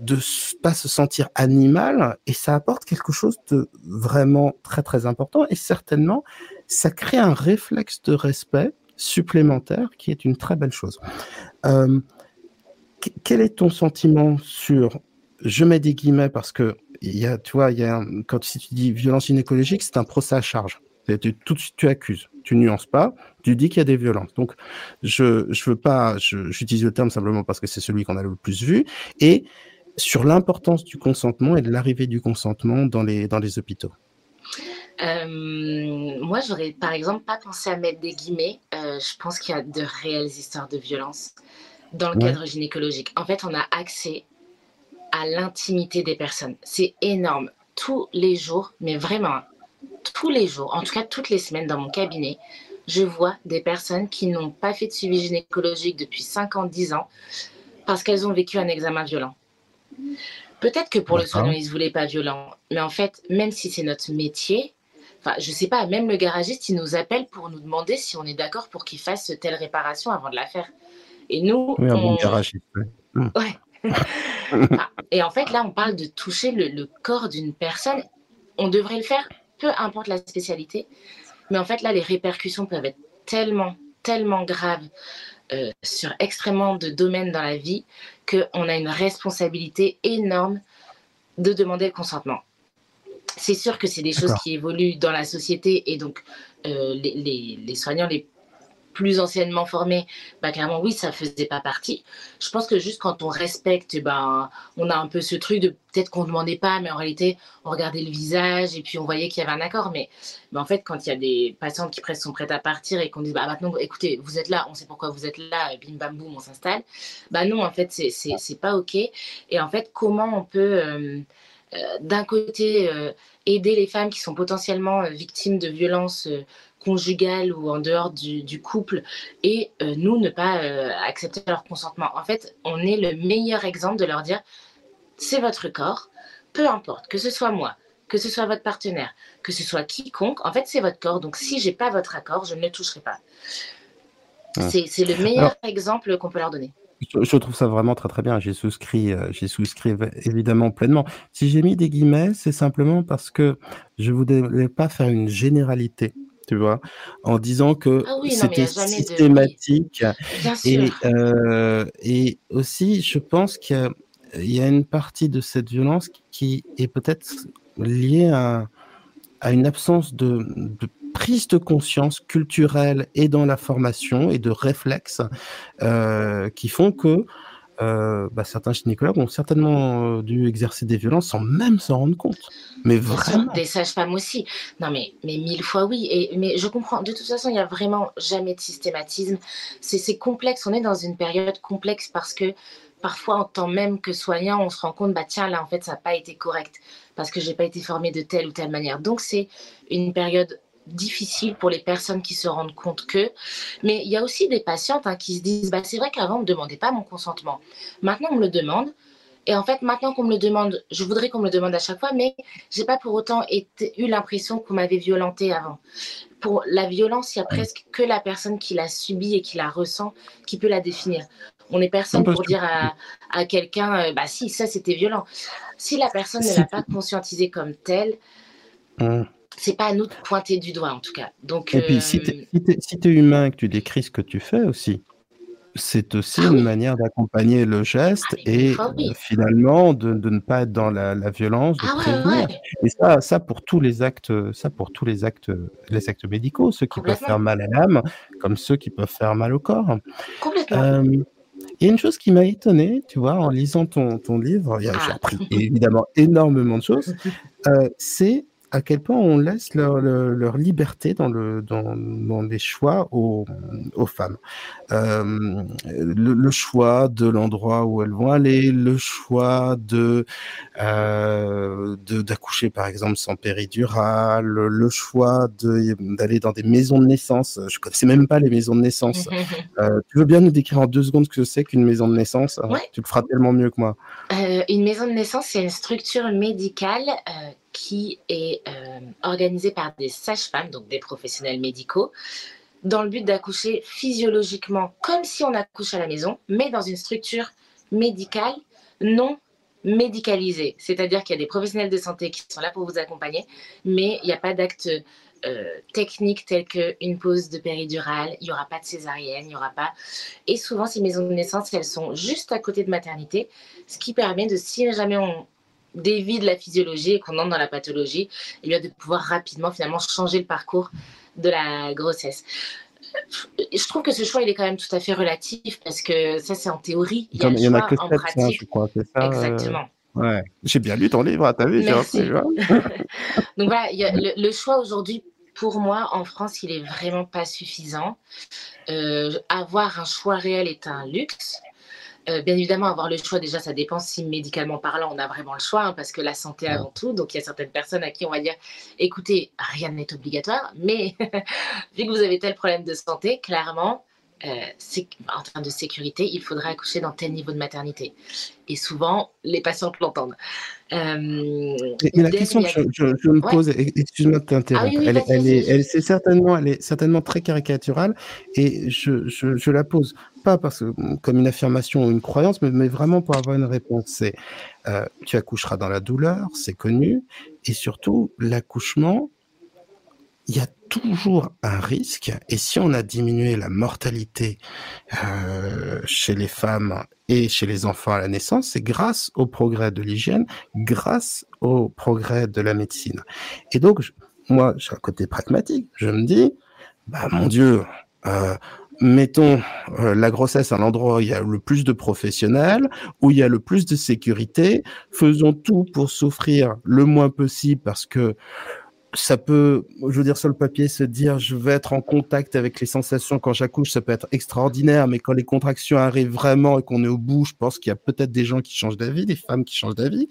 de pas se sentir animal et ça apporte quelque chose de vraiment très très important et certainement ça crée un réflexe de respect supplémentaire qui est une très belle chose. Euh, quel est ton sentiment sur, je mets des guillemets parce que y a, tu vois, il y a, quand tu dis violence gynécologique, c'est un procès à charge. Tu, tout de suite, tu accuses, tu nuances pas, tu dis qu'il y a des violences. Donc, je, je veux pas, j'utilise le terme simplement parce que c'est celui qu'on a le plus vu. Et sur l'importance du consentement et de l'arrivée du consentement dans les, dans les hôpitaux. Euh, moi, j'aurais par exemple pas pensé à mettre des guillemets. Euh, je pense qu'il y a de réelles histoires de violence dans le cadre gynécologique. En fait, on a accès à l'intimité des personnes. C'est énorme. Tous les jours, mais vraiment, tous les jours, en tout cas toutes les semaines dans mon cabinet, je vois des personnes qui n'ont pas fait de suivi gynécologique depuis 5 ans, 10 ans, parce qu'elles ont vécu un examen violent. Peut-être que pour le soignant, ils ne se voulaient pas violent, mais en fait, même si c'est notre métier, Enfin, je sais pas, même le garagiste, il nous appelle pour nous demander si on est d'accord pour qu'il fasse telle réparation avant de la faire. Et nous. Oui, un bon garagiste. Ouais. Ah, et en fait, là, on parle de toucher le, corps d'une personne. On devrait le faire, peu importe la spécialité. Mais en fait, là, les répercussions peuvent être tellement, tellement graves euh, sur extrêmement de domaines dans la vie qu'on a une responsabilité énorme de demander le consentement. C'est sûr que c'est des choses qui évoluent dans la société et donc euh, les, les, soignants les plus anciennement formés, bah clairement oui, ça faisait pas partie. Je pense que juste quand on respecte, ben on a un peu ce truc de peut-être qu'on ne demandait pas, mais en réalité on regardait le visage et puis on voyait qu'il y avait un accord. Mais, mais en fait, quand il y a des patientes qui sont prêtes à partir et qu'on dit bah maintenant écoutez, vous êtes là, on sait pourquoi vous êtes là, bim bam boum, on s'installe. Bah non, en fait c'est pas ok. Et en fait, comment on peut euh, euh, d'un côté, euh, aider les femmes qui sont potentiellement victimes de violences conjugales ou en dehors du, couple et nous ne pas accepter leur consentement. En fait, on est le meilleur exemple de leur dire c'est votre corps, peu importe, que ce soit moi, que ce soit votre partenaire, que ce soit quiconque, en fait c'est votre corps. Donc si j'ai pas votre accord, je ne le toucherai pas. C'est le meilleur exemple qu'on peut leur donner. Je, trouve ça vraiment très très bien. J'ai souscrit, euh, j'ai souscrit évidemment pleinement. Si j'ai mis des guillemets, c'est simplement parce que je voulais pas faire une généralité, tu vois, en disant que ah c'était systématique. Et, euh, et aussi, je pense qu'il y, a une partie de cette violence qui est peut-être liée à, à une absence de, de prise de conscience culturelle et dans la formation et de réflexes euh, qui font que euh, bah, certains gynécologues ont certainement euh, dû exercer des violences sans même s'en rendre compte. Mais vraiment. Des sages-femmes aussi. Non, mais, mais mille fois oui. Et, mais je comprends. De toute façon, il n'y a vraiment jamais de systématisme. C'est complexe. On est dans une période complexe parce que parfois, en tant même que soignant, on se rend compte, bah tiens, là, en fait, ça n'a pas été correct parce que j'ai pas été formée de telle ou telle manière. Donc, c'est une période difficile pour les personnes qui se rendent compte que. Mais il y a aussi des patientes hein, qui se disent bah, c'est vrai qu'avant, on ne me demandait pas mon consentement. Maintenant, on me le demande. Et en fait, maintenant qu'on me le demande, je voudrais qu'on me le demande à chaque fois, mais j'ai pas pour autant eu l'impression qu'on m'avait violenté avant. Pour la violence, il y a presque que la personne qui l'a subie et qui la ressent qui peut la définir. On n'est personne pour dire à, quelqu'un, euh, bah si, ça c'était violent. Si la personne ne l'a pas conscientisé comme tel, hum. C'est pas à nous de pointer du doigt en tout cas. Donc, et puis si euh, tu es, humain, que tu décris ce que tu fais aussi, c'est aussi ah une manière d'accompagner le geste ah, et euh, finalement de, ne pas être dans la, violence, de ah. Et ça, ça pour tous les actes, ça pour tous les actes, les actes médicaux, ceux qui peuvent faire mal à l'âme, comme ceux qui peuvent faire mal au corps. Complètement. Il y a une chose qui m'a étonné, tu vois, en lisant ton, ton livre, j'ai appris évidemment énormément de choses, euh, c'est à quel point on laisse leur, leur, liberté dans, le, dans, dans les choix aux, aux femmes. Euh, le, choix de l'endroit où elles vont aller, le choix de euh, d'accoucher par exemple sans péridurale, le choix d'aller dans des maisons de naissance. Je connaissais même pas les maisons de naissance. euh, tu veux bien nous décrire en deux secondes ce que c'est qu'une maison de naissance? Tu le feras tellement mieux que moi. Euh, une maison de naissance, c'est une structure médicale qui est euh, organisée par des sages-femmes, donc des professionnels médicaux, dans le but d'accoucher physiologiquement comme si on accouche à la maison, mais dans une structure médicale non médicalisée. C'est-à-dire qu'il y a des professionnels de santé qui sont là pour vous accompagner, mais il n'y a pas d'acte euh, technique tel qu'une pause de péridurale, il n'y aura pas de césarienne, il n'y aura pas. Et souvent, ces maisons de naissance, elles sont juste à côté de maternité, ce qui permet de, si jamais on dévie de la physiologie et qu'on entre dans la pathologie, et bien de pouvoir rapidement finalement changer le parcours de la grossesse. Je trouve que ce choix, il est quand même tout à fait relatif parce que ça, c'est en théorie. Il y, en a que en pratique. je crois, ça. Euh, Exactement. Ouais. J'ai bien lu ton livre, t'as vu Donc voilà, le, choix aujourd'hui, pour moi, en France, il est vraiment pas suffisant. Euh, avoir un choix réel est un luxe. Euh, bien évidemment, avoir le choix, déjà, ça dépend si médicalement parlant, on a vraiment le choix, hein, parce que la santé avant tout. Donc, il y a certaines personnes à qui on va dire, écoutez, rien n'est obligatoire, mais vu que vous avez tel problème de santé, clairement, euh, en termes de sécurité, il faudrait accoucher dans tel niveau de maternité. Et souvent, les patientes l'entendent. Euh, la question que je, me pose, excuse-moi de t'interrompre, ah elle, est, certainement, elle est certainement très caricaturale et je, je, la pose parce que, comme une affirmation ou une croyance, mais, vraiment pour avoir une réponse. C'est euh, tu accoucheras dans la douleur, c'est connu, et surtout l'accouchement, il y a toujours un risque. Et si on a diminué la mortalité euh, chez les femmes et chez les enfants à la naissance, c'est grâce au progrès de l'hygiène, grâce au progrès de la médecine. Et donc, moi, j'ai un côté pragmatique. Je me dis, bah mon Dieu, euh, mettons euh, la grossesse à l'endroit où il y a le plus de professionnels, où il y a le plus de sécurité, faisons tout pour souffrir le moins possible parce que ça peut, je veux dire, sur le papier, se dire je vais être en contact avec les sensations quand j'accouche, ça peut être extraordinaire, mais quand les contractions arrivent vraiment et qu'on est au bout, je pense qu'il y a peut-être des gens qui changent d'avis, des femmes qui changent d'avis.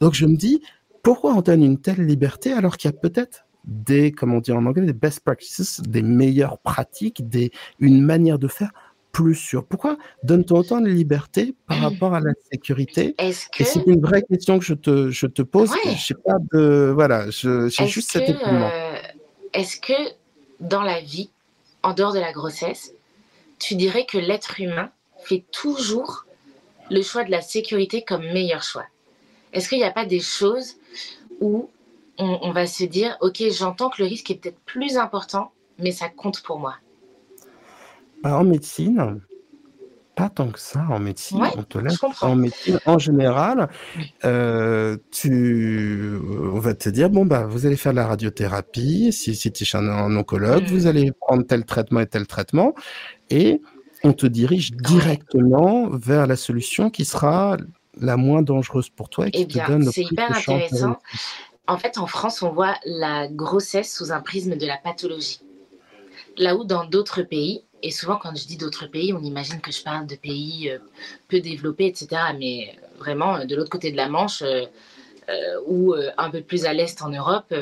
Donc je me dis, pourquoi on donne une telle liberté alors qu'il y a peut-être des, comme on dit en anglais, des best practices, des meilleures pratiques, des, une manière de faire plus sûr Pourquoi donne-t-on autant de liberté par rapport à la sécurité? Et c'est une vraie question que je te, je te pose. Je sais pas de. Voilà, j'ai juste cet. Euh, est-ce que dans la vie, en dehors de la grossesse, tu dirais que l'être humain fait toujours le choix de la sécurité comme meilleur choix? Est-ce qu'il n'y a pas des choses où on, on va se dire, OK, j'entends que le risque est peut-être plus important, mais ça compte pour moi bah, en médecine, pas tant que ça. En médecine, on te laisse. En médecine, en général, euh, tu, on va te dire bon bah vous allez faire de la radiothérapie. Si, si tu es un oncologue, vous mmh. allez prendre tel traitement et tel traitement, et on te dirige directement vers la solution qui sera la moins dangereuse pour toi et qui eh te donne le c'est hyper intéressant. En fait, en France, on voit la grossesse sous un prisme de la pathologie. Là où dans d'autres pays, et souvent, quand je dis d'autres pays, on imagine que je parle de pays euh, peu développés, etc. Mais vraiment, euh, de l'autre côté de la Manche, euh, ou un peu plus à l'est en Europe,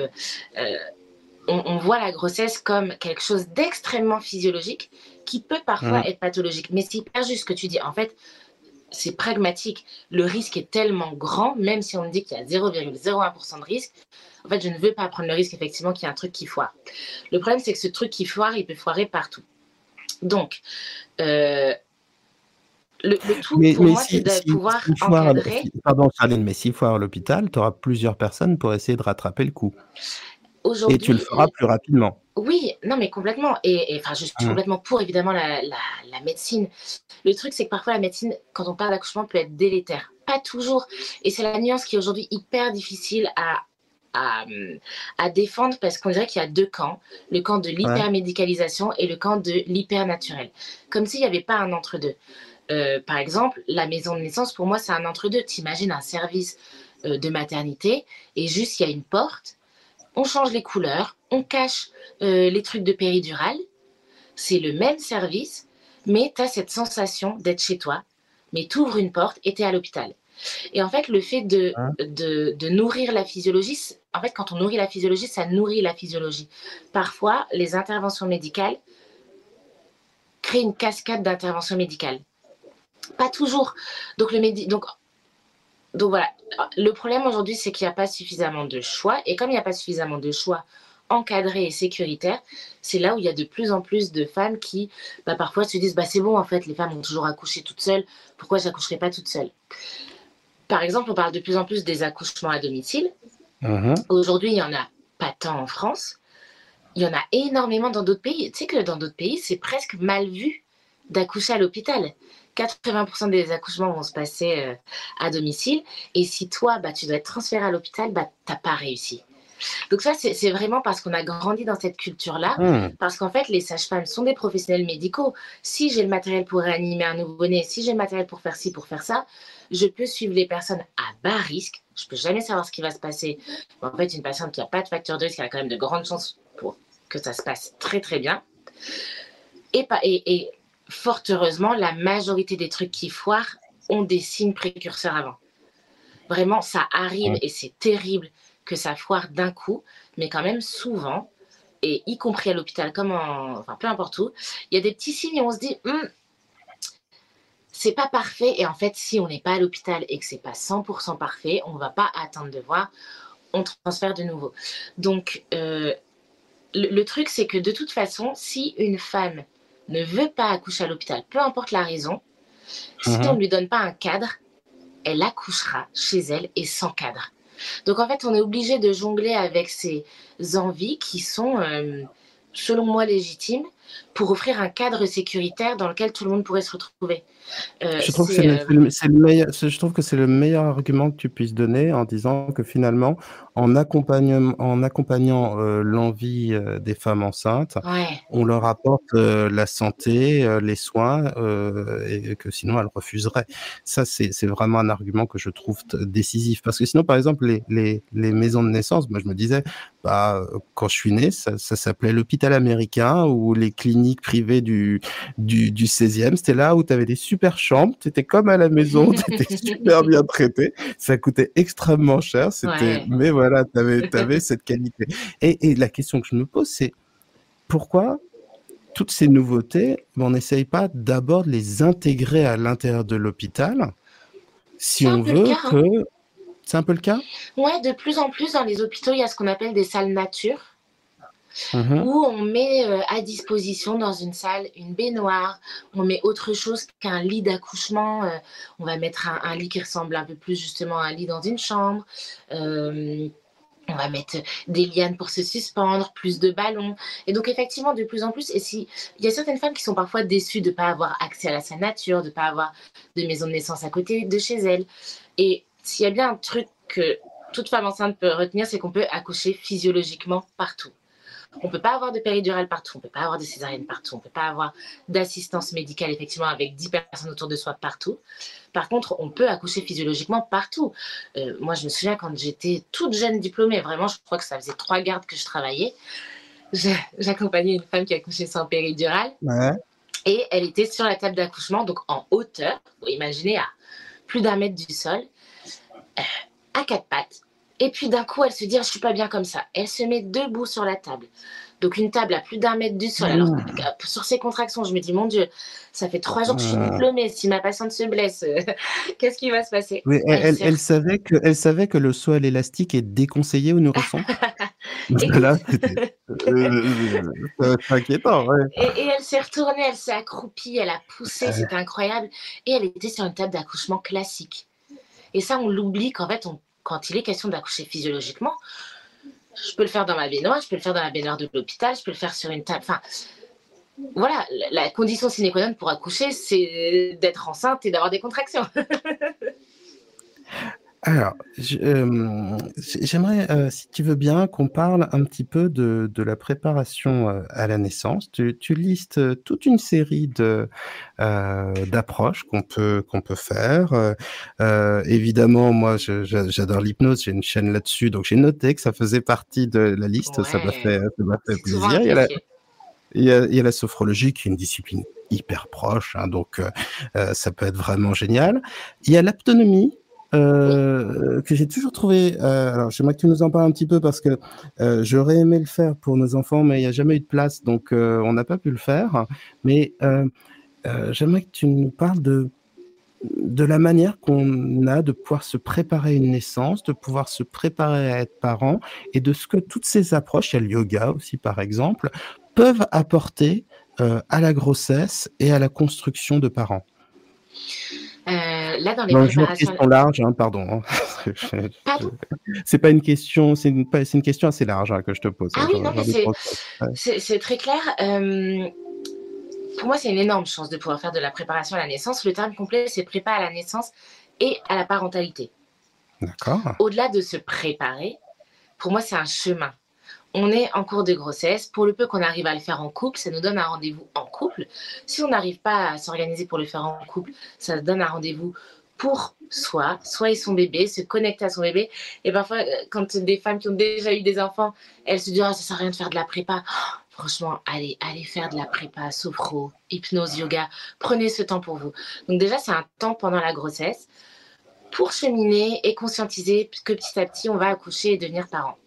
on, voit la grossesse comme quelque chose d'extrêmement physiologique qui peut parfois mmh. être pathologique. Mais c'est hyper juste ce que tu dis. En fait, c'est pragmatique. Le risque est tellement grand, même si on me dit qu'il y a 0,01% de risque. En fait, je ne veux pas prendre le risque, effectivement, qu'il y ait un truc qui foire. Le problème, c'est que ce truc qui foire, il peut foirer partout. Donc, euh, le, tout pour moi, c'est de pouvoir encadrer. pardon, Charline, mais s'il foire à l'hôpital, tu auras plusieurs personnes pour essayer de rattraper le coup. Et tu le feras plus rapidement. Oui, non, mais complètement. Et, enfin, je suis mmh. complètement pour, évidemment, la, médecine. Le truc, c'est que parfois, la médecine, quand on parle d'accouchement, peut être délétère. Pas toujours. Et c'est la nuance qui est aujourd'hui hyper difficile à, à, défendre parce qu'on dirait qu'il y a deux camps. Le camp de l'hypermédicalisation et le camp de l'hypernaturel. Comme s'il n'y avait pas un entre-deux. Euh, par exemple, la maison de naissance, pour moi, c'est un entre-deux. T'imagines un service euh, de maternité et juste, il y a une porte on change les couleurs, on cache euh, les trucs de péridurale. C'est le même service, mais tu as cette sensation d'être chez toi. Mais tu ouvres une porte et tu es à l'hôpital. Et en fait, le fait de, hein de, nourrir la physiologie, en fait, quand on nourrit la physiologie, ça nourrit la physiologie. Parfois, les interventions médicales créent une cascade d'interventions médicales. Pas toujours. Donc, le médi donc donc voilà, le problème aujourd'hui, c'est qu'il n'y a pas suffisamment de choix. Et comme il n'y a pas suffisamment de choix encadrés et sécuritaires, c'est là où il y a de plus en plus de femmes qui, bah, parfois, se disent bah, c'est bon, en fait, les femmes ont toujours accouché toutes seules, pourquoi j'accoucherai pas toute seule Par exemple, on parle de plus en plus des accouchements à domicile. Mm-hmm. Aujourd'hui, il n'y en a pas tant en France. Il y en a énormément dans d'autres pays. Tu sais que dans d'autres pays, c'est presque mal vu d'accoucher à l'hôpital. 80% des accouchements vont se passer euh, à domicile. Et si toi, bah, tu dois être transféré à l'hôpital, bah, tu n'as pas réussi. Donc ça, c'est vraiment parce qu'on a grandi dans cette culture-là, hmm. parce qu'en fait, les sages-femmes sont des professionnels médicaux. Si j'ai le matériel pour réanimer un nouveau-né, si j'ai le matériel pour faire ci, pour faire ça, je peux suivre les personnes à bas risque. Je peux jamais savoir ce qui va se passer. En fait, une patiente qui n'a pas de facteur de risque, elle a quand même de grandes chances pour que ça se passe très très bien. Et, et, et fort heureusement, la majorité des trucs qui foirent ont des signes précurseurs avant. Vraiment, ça arrive et c'est terrible que ça foire d'un coup, mais quand même souvent, et y compris à l'hôpital, comme en, enfin peu importe où, il y a des petits signes et on se dit, hum, c'est pas parfait. Et en fait, si on n'est pas à l'hôpital et que c'est pas 100% parfait, on va pas attendre de voir, on transfère de nouveau. Donc, euh, le truc, c'est que de toute façon, si une femme ne veut pas accoucher à l'hôpital, peu importe la raison, si mhm. on ne lui donne pas un cadre, elle accouchera chez elle et sans cadre. Donc en fait, on est obligé de jongler avec ces envies qui sont, euh, selon moi, légitimes pour offrir un cadre sécuritaire dans lequel tout le monde pourrait se retrouver. Euh, je, trouve que c'est le, meilleur, je trouve que c'est le meilleur argument que tu puisses donner en disant que finalement, en accompagnant, en accompagnant euh, l'envie euh, des femmes enceintes, on leur apporte la santé, les soins, et que sinon elles refuseraient. Ça, c'est vraiment un argument que je trouve décisif. Parce que sinon, par exemple, les, les, les maisons de naissance, moi je me disais, bah, quand je suis né, ça, ça s'appelait l'hôpital américain ou les cliniques privées du, du, du 16e. C'était là où tu avais des super chambres, tu étais comme à la maison, tu étais super bien traité. Ça coûtait extrêmement cher, c'était, mais voilà, tu avais, cette qualité. Et, et la question que je me pose, c'est pourquoi toutes ces nouveautés, on n'essaye pas d'abord de les intégrer à l'intérieur de l'hôpital si on veut hein. que. C'est un peu le cas? Oui, de plus en plus dans les hôpitaux, il y a ce qu'on appelle des salles nature. Mhm. où on met euh, à disposition dans une salle une baignoire, on met autre chose qu'un lit d'accouchement, euh, on va mettre un, lit qui ressemble un peu plus justement à un lit dans une chambre. Euh, on va mettre des lianes pour se suspendre, plus de ballons. Et donc, effectivement, de plus en plus, si, il y a certaines femmes qui sont parfois déçues de ne pas avoir accès à la salle nature, de ne pas avoir de maison de naissance à côté de chez elles. Et s'il y a bien un truc que toute femme enceinte peut retenir, c'est qu'on peut accoucher physiologiquement partout. On ne peut pas avoir de péridurale partout, on ne peut pas avoir de césarienne partout, on ne peut pas avoir d'assistance médicale effectivement avec 10 personnes autour de soi partout. Par contre, on peut accoucher physiologiquement partout. Euh, moi, je me souviens quand j'étais toute jeune diplômée, vraiment, je crois que ça faisait trois gardes que je travaillais. J'accompagnais une femme qui accouchait sans péridurale. Et elle était sur la table d'accouchement, donc en hauteur, vous imaginez, à plus d'un mètre du sol, euh, à quatre pattes et puis d'un coup, elle se dit, ah, je suis pas bien comme ça. Elle se met debout sur la table. Donc une table à plus d'un mètre du sol. Alors ah. sur ces contractions, je me dis, mon Dieu, ça fait trois jours que je suis ah. diplômée. Si ma patiente se blesse, qu'est-ce qui va se passer? Elle, savait que, elle savait que le saut à l'élastique est déconseillé aux nourrissons là, euh, inquiétant. Et, elle s'est retournée, elle s'est accroupie, elle a poussé, c'était incroyable. Et elle était sur une table d'accouchement classique. Et ça, on l'oublie qu'en fait, quand il est question d'accoucher physiologiquement, je peux le faire dans ma baignoire, je peux le faire dans la baignoire de l'hôpital, je peux le faire sur une table. Enfin, voilà, la condition sine qua non pour accoucher, c'est d'être enceinte et d'avoir des contractions. Alors, euh, j'aimerais, euh, si tu veux bien, qu'on parle un petit peu de, la préparation euh, à la naissance. Tu, listes toute une série de d'approches qu'on peut qu'on peut faire. évidemment, moi, j'adore l'hypnose. J'ai une chaîne là-dessus, donc j'ai noté que ça faisait partie de la liste. Ça m'a fait, plaisir. Il y, a la, sophrologie qui est une discipline hyper proche, hein, donc ça peut être vraiment génial. Il y a l'autonomie euh, que j'ai toujours trouvé. Euh, alors, j'aimerais que tu nous en parles un petit peu parce que euh, j'aurais aimé le faire pour nos enfants, mais il n'y a jamais eu de place, donc on n'a pas pu le faire. Mais j'aimerais que tu nous parles de de la manière qu'on a de pouvoir se préparer à une naissance, de pouvoir se préparer à être parent, et de ce que toutes ces approches, il y a le yoga aussi par exemple, peuvent apporter à la grossesse et à la construction de parents. Euh, là, dans les non, préparations... question large, hein, pardon. Hein. c'est pas une question, c'est une, une, question assez large hein, que je te pose. Ah oui, non, c'est très clair. Euh, pour moi, c'est une énorme chance de pouvoir faire de la préparation à la naissance. Le terme complet, c'est prépa à la naissance et à la parentalité. D'accord. Au-delà de se préparer, pour moi, c'est un chemin on est en cours de grossesse. Pour le peu qu'on arrive à le faire en couple, ça nous donne un rendez-vous en couple. Si on n'arrive pas à s'organiser pour le faire en couple, ça donne un rendez-vous pour soi, soi et son bébé, se connecter à son bébé. Et parfois, euh, quand des femmes qui ont déjà eu des enfants, elles se disent ah, ça sert à rien de faire de la prépa. franchement, allez, allez faire de la prépa, sophro, hypnose, yoga. Prenez ce temps pour vous. Donc déjà, c'est un temps pendant la grossesse pour cheminer et conscientiser que petit à petit, on va accoucher et devenir parent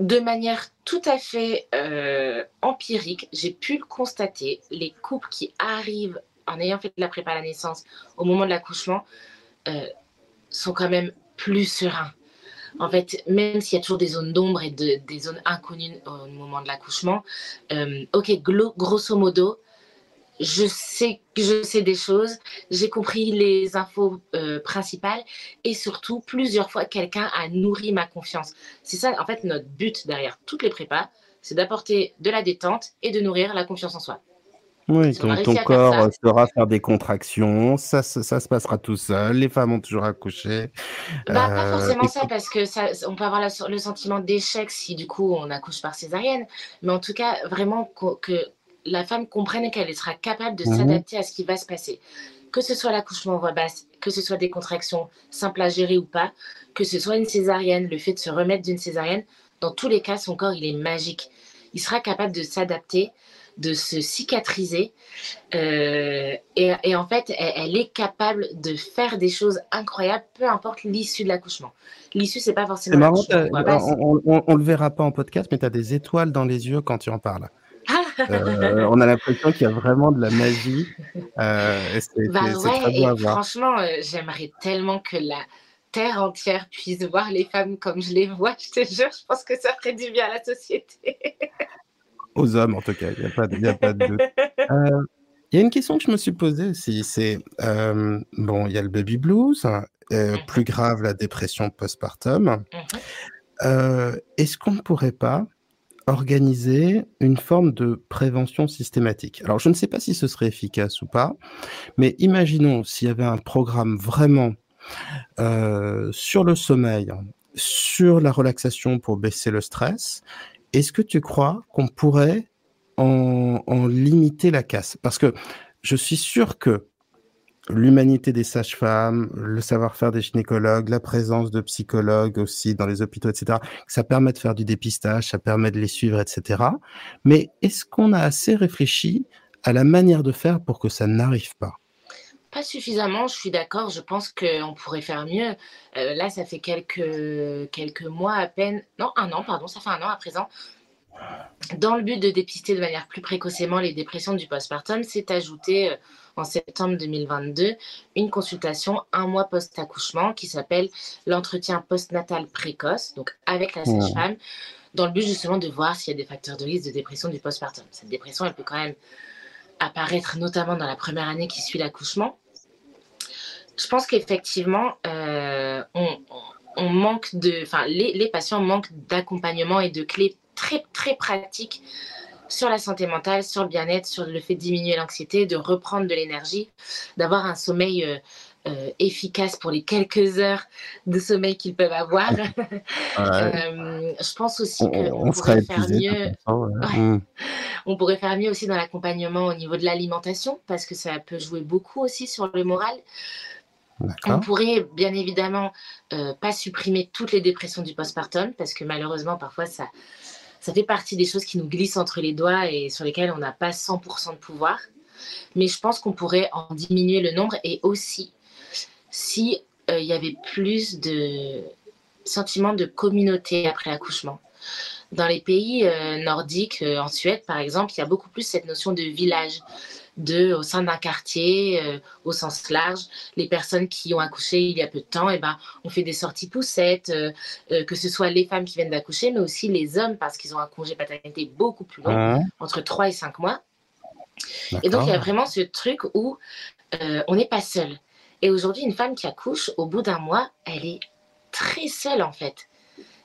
de manière tout à fait euh, empirique, j'ai pu le constater, les couples qui arrivent en ayant fait de la prépa à la naissance au moment de l'accouchement euh, sont quand même plus sereins. En fait, même s'il y a toujours des zones d'ombre et des zones inconnues au moment de l'accouchement, euh, ok, grosso modo, je sais que je sais des choses, j'ai compris les infos euh, principales et surtout plusieurs fois quelqu'un a nourri ma confiance. C'est ça en fait notre but derrière toutes les prépas, c'est d'apporter de la détente et de nourrir la confiance en soi. Oui, ton, ton corps sera faire des contractions, ça, ça, se passera tout seul, les femmes ont toujours accouché. Bah, pas euh, forcément ça, parce que ça, on peut avoir le sentiment d'échec si du coup on accouche par césarienne, mais en tout cas vraiment que la femme comprenne qu'elle sera capable de mhm. s'adapter à ce qui va se passer. Que ce soit l'accouchement en voix basse, que ce soit des contractions simples à gérer ou pas, que ce soit une césarienne, le fait de se remettre d'une césarienne, dans tous les cas, son corps, il est magique. Il sera capable de s'adapter, de se cicatriser. Euh, et, en fait, elle, est capable de faire des choses incroyables, peu importe l'issue de l'accouchement. L'issue, c'est pas forcément. C'est marrant, on, on, le verra pas en podcast, mais tu as des étoiles dans les yeux quand tu en parles. Euh, on a l'impression qu'il y a vraiment de la magie. Euh, bah et franchement, euh, j'aimerais tellement que la terre entière puisse voir les femmes comme je les vois. Je te jure, je pense que ça ferait du bien à la société. Aux hommes, en tout cas, il n'y a pas de, a pas de doute. Il y a une question que je me suis posée aussi, c'est bon, il y a le baby blues, mhm. plus grave la dépression postpartum. Mhm. Est-ce qu'on ne pourrait pas organiser une forme de prévention systématique. Alors, je ne sais pas si ce serait efficace ou pas, mais imaginons s'il y avait un programme vraiment euh, sur le sommeil, sur la relaxation pour baisser le stress. Est-ce que tu crois qu'on pourrait en, en limiter la casse? Parce que je suis sûr que l'humanité des sages-femmes, le savoir-faire des gynécologues, la présence de psychologues aussi dans les hôpitaux, etc. Ça permet de faire du dépistage, ça permet de les suivre, etc. Mais est-ce qu'on a assez réfléchi à la manière de faire pour que ça n'arrive pas? Pas suffisamment, je suis d'accord. Je pense qu'on pourrait faire mieux. Euh, là, ça fait quelques, quelques mois à peine, non, un an, pardon, ça fait un an à présent dans le but de dépister de manière plus précocement les dépressions du postpartum, s'est ajouté euh, en septembre 2022 une consultation un mois post-accouchement qui s'appelle l'entretien postnatal précoce, donc avec la sage-femme, dans le but justement de voir s'il y a des facteurs de risque de dépression du postpartum. Cette dépression, elle peut quand même apparaître notamment dans la première année qui suit l'accouchement. Je pense qu'effectivement, euh, on, manque de, enfin, les, les patients manquent d'accompagnement et de clés très très pratiques sur la santé mentale, sur le bien-être, sur le fait de diminuer l'anxiété, de reprendre de l'énergie, d'avoir un sommeil euh, euh, efficace pour les quelques heures de sommeil qu'ils peuvent avoir. Euh, je pense aussi qu'on pourrait faire mieux. Mm. On pourrait faire mieux aussi dans l'accompagnement au niveau de l'alimentation parce que ça peut jouer beaucoup aussi sur le moral. On pourrait bien évidemment pas supprimer toutes les dépressions du postpartum parce que malheureusement parfois ça, ça fait partie des choses qui nous glissent entre les doigts et sur lesquelles on n'a pas 100% de pouvoir. Mais je pense qu'on pourrait en diminuer le nombre et aussi si euh, il y avait plus de sentiments de communauté après l'accouchement. Dans les pays euh, nordiques, euh, en Suède par exemple, il y a beaucoup plus cette notion de village de, au sein d'un quartier, euh, au sens large, les personnes qui ont accouché il y a peu de temps, et eh ben, on fait des sorties poussettes, euh, euh, que ce soit les femmes qui viennent d'accoucher, mais aussi les hommes, parce qu'ils ont un congé paternité beaucoup plus long, entre 3 et 5 mois. Et donc, il y a vraiment ce truc où on n'est pas seul. Et aujourd'hui, une femme qui accouche, au bout d'un mois, elle est très seule, en fait.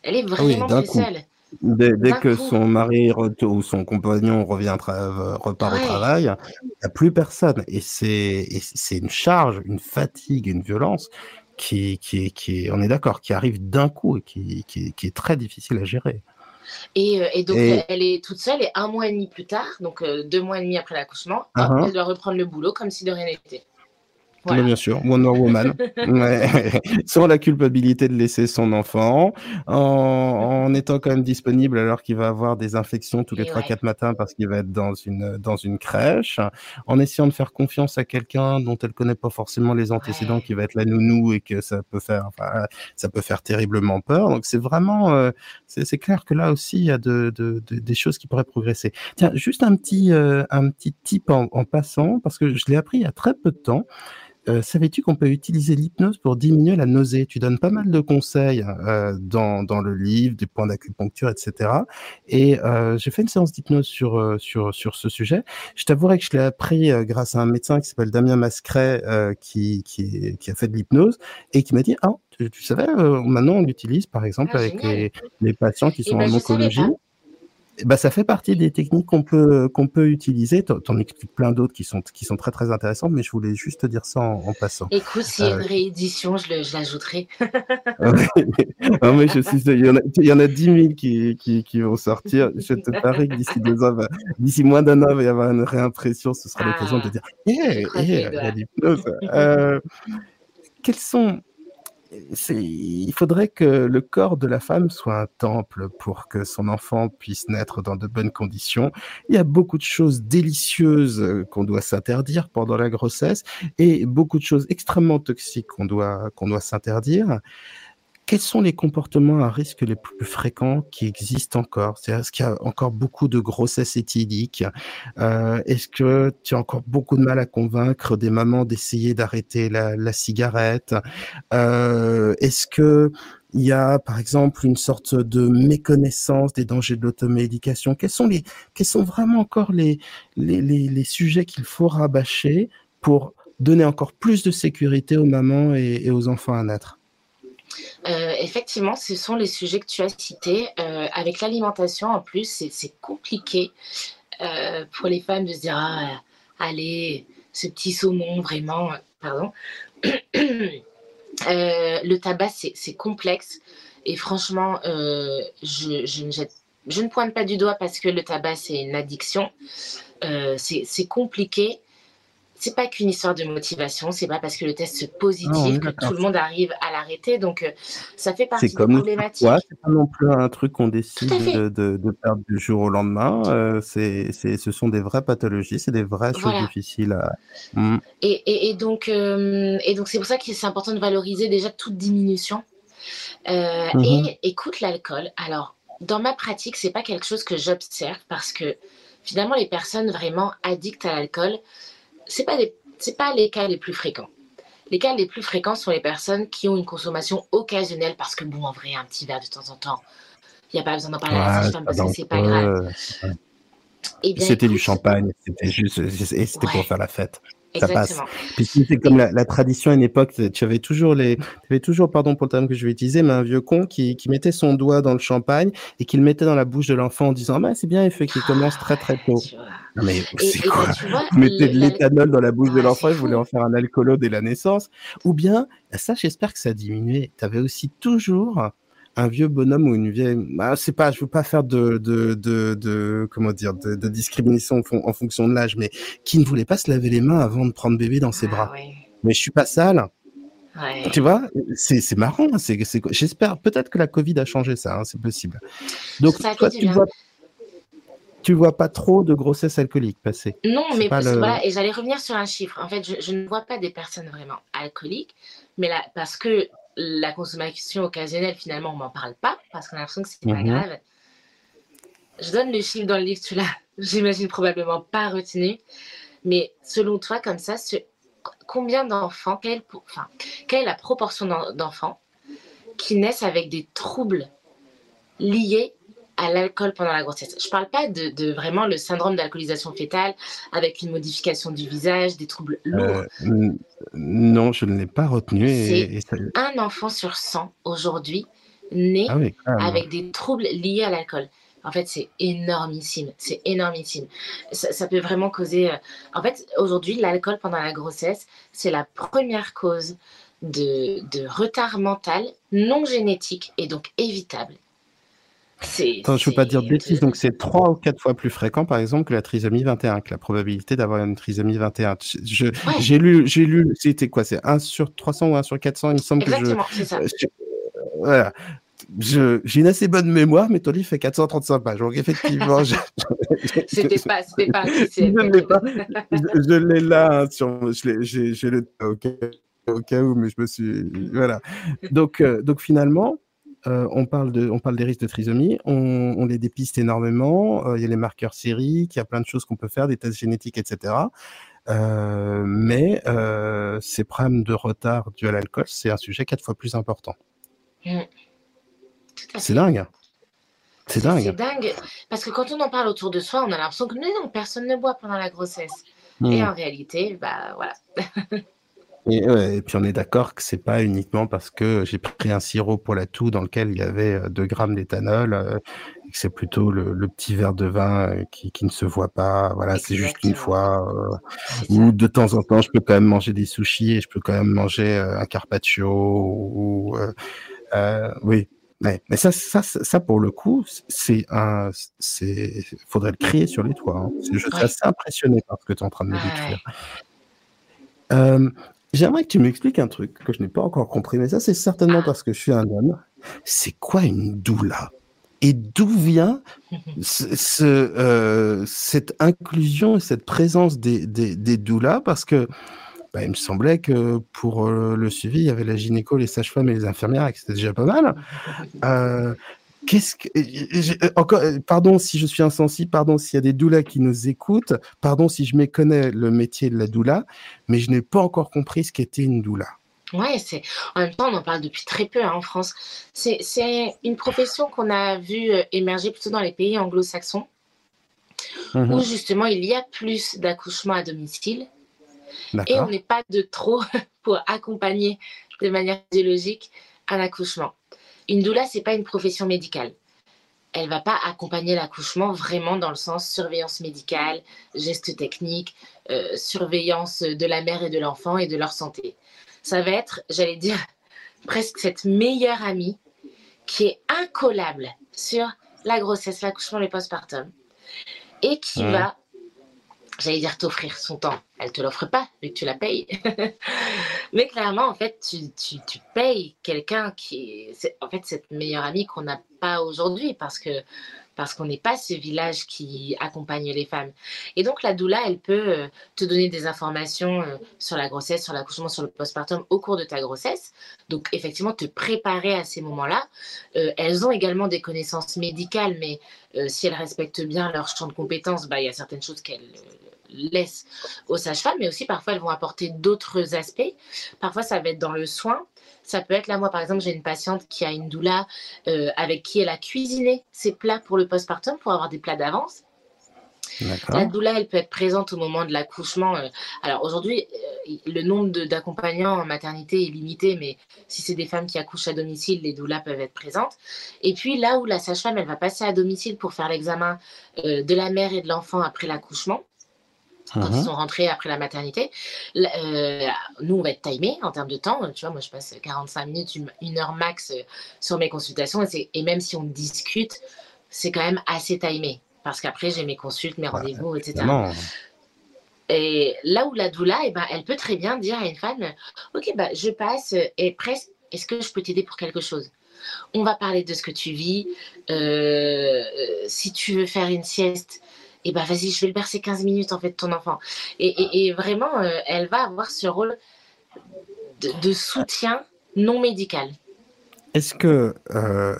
Elle est ah vraiment très seule. Dès, que son mari ou son compagnon revient repart au travail, il n'y a plus personne. Et c'est une charge, une fatigue, une violence qui, qui, qui on est d'accord, qui arrive d'un coup et qui, qui, est très difficile à gérer. Et, euh, donc, elle est toute seule et un mois et demi plus tard, donc euh, deux mois et demi après l'accouchement, uh-huh. elle doit reprendre le boulot comme si de rien n'était bien sûr, Wonder Woman. Sans la culpabilité de laisser son enfant, en, étant quand même disponible alors qu'il va avoir des infections tous les 3-4 matins parce qu'il va être dans une, dans une crèche, en essayant de faire confiance à quelqu'un dont elle connaît pas forcément les antécédents, qui va être la nounou et que ça peut faire, enfin, ça peut faire terriblement peur. Donc c'est vraiment, euh, c'est clair que là aussi il y a de, de, des choses qui pourraient progresser. Tiens, juste un petit, euh, un petit tip en, en passant parce que je l'ai appris il y a très peu de temps. Euh, savais-tu qu'on peut utiliser l'hypnose pour diminuer la nausée? Tu donnes pas mal de conseils euh, dans, dans le livre, des points d'acupuncture, etc. Et euh, j'ai fait une séance d'hypnose sur, sur, sur ce sujet. Je t'avouerai que je l'ai appris grâce à un médecin qui s'appelle Damien Mascret, qui, qui, qui, a fait de l'hypnose et qui m'a dit, ah, tu, savais, maintenant on l'utilise par exemple ah, avec les, les, patients qui eh sont en ben, oncologie? Bah, ça fait partie des techniques qu'on peut qu'on peut utiliser. Tu en expliques plein d'autres qui sont qui sont très très intéressantes, mais je voulais juste te dire ça en, passant. Écoute, s'il y a une euh, réédition, je l'ajouterai. non, mais je suis, il y en a, il y en a 10 000 qui, qui, qui vont sortir. Je te parie que d'ici deux ans, d'ici moins d'un an, il va y avoir une réimpression. Ce sera l'occasion de ah. dire, hé, hey, hey, il y a l'hypnose. Euh, quels sont il faudrait que le corps de la femme soit un temple pour que son enfant puisse naître dans de bonnes conditions. Il y a beaucoup de choses délicieuses euh, qu'on doit s'interdire pendant la grossesse et beaucoup de choses extrêmement toxiques qu'on doit, qu'on doit s'interdire quels sont les comportements à risque les plus fréquents qui existent encore? C'est-à-dire, est-ce qu'il y a encore beaucoup de grossesses éthyliques euh, Est-ce que tu as encore beaucoup de mal à convaincre des mamans d'essayer d'arrêter la, cigarette? Euh, Est-ce que il y a, par exemple, une sorte de méconnaissance des dangers de l'automédication? Quels sont les, quels sont vraiment encore les, les, les, sujets qu'il faut rabâcher pour donner encore plus de sécurité aux mamans et aux enfants à naître? Euh, effectivement, ce sont les sujets que tu as cités. Euh, avec l'alimentation, en plus, c'est compliqué euh, pour les femmes de se dire ah, allez, ce petit saumon, vraiment, pardon. le tabac, c'est complexe. Et franchement, je, ne pointe pas du doigt parce que le tabac, c'est une addiction. c'est compliqué c'est pas qu'une histoire de motivation, c'est pas parce que le test est positif que tout le monde arrive à l'arrêter. Donc, euh, ça fait partie des problématiques. C'est pas non plus un truc qu'on décide de, perdre du jour au lendemain. Euh, c'est, ce sont des vraies pathologies, c'est des vraies choses difficiles à. Mm. Et, donc, euh, et donc, c'est pour ça que c'est important de valoriser déjà toute diminution. Mm-hmm. Et écoute l'alcool. Alors, dans ma pratique, c'est pas quelque chose que j'observe parce que finalement, les personnes vraiment addictes à l'alcool, c'est pas c'est pas les cas les plus fréquents. Les cas les plus fréquents sont les personnes qui ont une consommation occasionnelle parce que bon, en vrai, un petit verre de temps en temps, il n'y a pas besoin d'en parler à la femme parce que c'est pas grave. Eh c'était du champagne, c'était juste, et c'était pour faire la fête ça passe. Puis c'est comme la, tradition à une époque, tu avais toujours les, tu avais toujours, pardon pour le terme que je vais utiliser, mais un vieux con qui, qui mettait son doigt dans le champagne et qui le mettait dans la bouche de l'enfant en disant, ah, c'est bien, il fait qu'il commence très très tôt. mais c'est quoi? bah, de l'éthanol dans la bouche de l'enfant, il voulait en faire un alcoolo dès la naissance. Ou bien, ça, j'espère que ça a diminué. Tu avais aussi toujours un vieux bonhomme ou une vieille. Bah, c'est pas, je veux pas faire de, de, de, de comment dire, de, de discrimination en, fonction de l'âge, mais qui ne voulait pas se laver les mains avant de prendre bébé dans ses ah bras. Mais je suis pas sale. Tu vois, c'est marrant. C'est j'espère peut-être que la Covid a changé ça. Hein, c'est possible. Donc toi, tu vois, tu vois pas trop de grossesse alcoolique passer. Non, mais voilà, et j'allais revenir sur un chiffre. En fait, je, je, ne vois pas des personnes vraiment alcooliques, mais là, parce que la consommation occasionnelle, finalement, on m'en parle pas parce qu'on a l'impression que c'est pas mhm. grave. Je donne le chiffre dans le livre, tu l'as, j'imagine probablement pas retenu. Mais selon toi, comme ça, combien d'enfants, quelle, enfin, quelle est la proportion d'enfants qui naissent avec des troubles liés à l'alcool pendant la grossesse. Je ne parle pas de, vraiment le syndrome d'alcoolisation fétale avec une modification du visage, des troubles lourds. Euh, non, je ne l'ai pas retenu. Et, un enfant sur 100 aujourd'hui né ah avec des troubles liés à l'alcool. En fait, c'est énormissime. C'est énormissime. Ça, peut vraiment causer. Euh, en fait, aujourd'hui, l'alcool pendant la grossesse, c'est la première cause de, de retard mental non génétique et donc évitable Attends, je ne veux pas dire de bêtises, donc c'est trois ou quatre fois plus fréquent, par exemple, que la trisomie 21, que la probabilité d'avoir une trisomie 21. J'ai lu, j'ai lu, c'était quoi C'est 1 sur 300 ou 1 sur 400, il me semble Exactement, que je. c'est ça. voilà. J'ai une assez bonne mémoire, mais ton livre fait 435 pages. Donc, effectivement, je. C'était pas, c'était pas. Je l'ai là, hein, sur, j'ai le au cas, au cas où, mais je me suis. Voilà. Donc, euh, donc finalement, euh, on, parle de, on parle des risques de trisomie, on, les dépiste énormément, euh, il y a les marqueurs sériques, il y a plein de choses qu'on peut faire, des tests génétiques, etc. Euh, mais ces problèmes de retard dû à l'alcool, c'est un sujet quatre fois plus important. Mmh. C'est dingue. C'est dingue. C'est dingue. Parce que quand on en parle autour de soi, on a l'impression que non, personne ne boit pendant la grossesse. Et mmh. en réalité, bah voilà. Et, puis on est d'accord que c'est pas uniquement parce que j'ai pris un sirop pour la toux dans lequel il y avait 2 euh, grammes d'éthanol, euh, et que c'est plutôt le, petit verre de vin euh, qui, qui, ne se voit pas. Voilà, c'est juste une fois. ou de temps en temps, je peux quand même manger des sushis et je peux quand même manger un carpaccio. Ou, oui, mais, mais ça, ça, ça, pour le coup, c'est un, c'est, faudrait le crier sur les toits. Hein. Je suis assez impressionné par ce que tu es en train de me décrire. Euh, J'aimerais que tu m'expliques un truc que je n'ai pas encore compris, mais ça, c'est certainement parce que je suis un homme. C'est quoi une doula? Et d'où vient ce, euh, cette inclusion et cette présence des, des, des doulas? Parce que bah, il me semblait que pour euh, le suivi, il y avait la gynéco, les sages-femmes et les infirmières, et que c'était déjà pas mal. Euh, Qu'est-ce que euh, encore euh, pardon si je suis insensible, pardon s'il y a des doulas qui nous écoutent, pardon si je méconnais le métier de la doula, mais je n'ai pas encore compris ce qu'était une doula. Ouais, c'est en même temps on en parle depuis très peu hein, en France. C'est une profession qu'on a vu euh, émerger plutôt dans les pays anglo-saxons, où mmh justement il y a plus d'accouchements à domicile et on n'est pas de trop pour accompagner de manière idéologique un accouchement. Une doula, c'est pas une profession médicale. Elle va pas accompagner l'accouchement vraiment dans le sens surveillance médicale, gestes techniques, euh, surveillance de la mère et de l'enfant et de leur santé. Ça va être, j'allais dire, presque cette meilleure amie qui est incollable sur la grossesse, l'accouchement, les postpartum et qui va j'allais dire t'offrir son temps. Elle te l'offre pas, vu que tu la payes. Mais clairement, en fait, tu, payes quelqu'un qui est, en fait, cette meilleure amie qu'on n'a pas aujourd'hui parce que parce qu'on n'est pas ce village qui accompagne les femmes. Et donc la doula, elle peut euh, te donner des informations euh, sur la grossesse, sur l'accouchement, sur le postpartum au cours de ta grossesse. Donc effectivement, te préparer à ces moments-là. Euh, elles ont également des connaissances médicales, mais si elles respectent bien leur champ de compétences, bah, il y a certaines choses qu'elles laissent aux sages-femmes, mais aussi parfois elles vont apporter d'autres aspects. Parfois, ça va être dans le soin. Ça peut être là, moi par exemple, j'ai une patiente qui a une doula euh, avec qui elle a cuisiné ses plats pour le postpartum pour avoir des plats d'avance. La doula, elle peut être présente au moment de l'accouchement. Euh. alors aujourd'hui, euh, le nombre d'accompagnants en maternité est limité, mais si c'est des femmes qui accouchent à domicile, les doulas peuvent être présentes. Et puis là où la sage-femme, elle va passer à domicile pour faire l'examen de la mère et de l'enfant après l'accouchement, quand ils sont rentrés après la maternité. Euh, nous, on va être timés en termes de temps. Tu vois, moi, je passe 45 minutes, une, heure max euh, sur mes consultations. Et, et, même si on discute, c'est quand même assez timé. Parce qu'après, j'ai mes consultes, mes rendez-vous, etc. Et là où la doula, eh ben, elle peut très bien dire à une femme Ok, bah, je passe et presque, est-ce que je peux t'aider pour quelque chose? On va parler de ce que tu vis. Euh, si tu veux faire une sieste, et bah vas-y, je vais le bercer 15 minutes en fait, ton enfant. Et, vraiment, euh, elle va avoir ce rôle de, soutien non médical. Est-ce que, euh,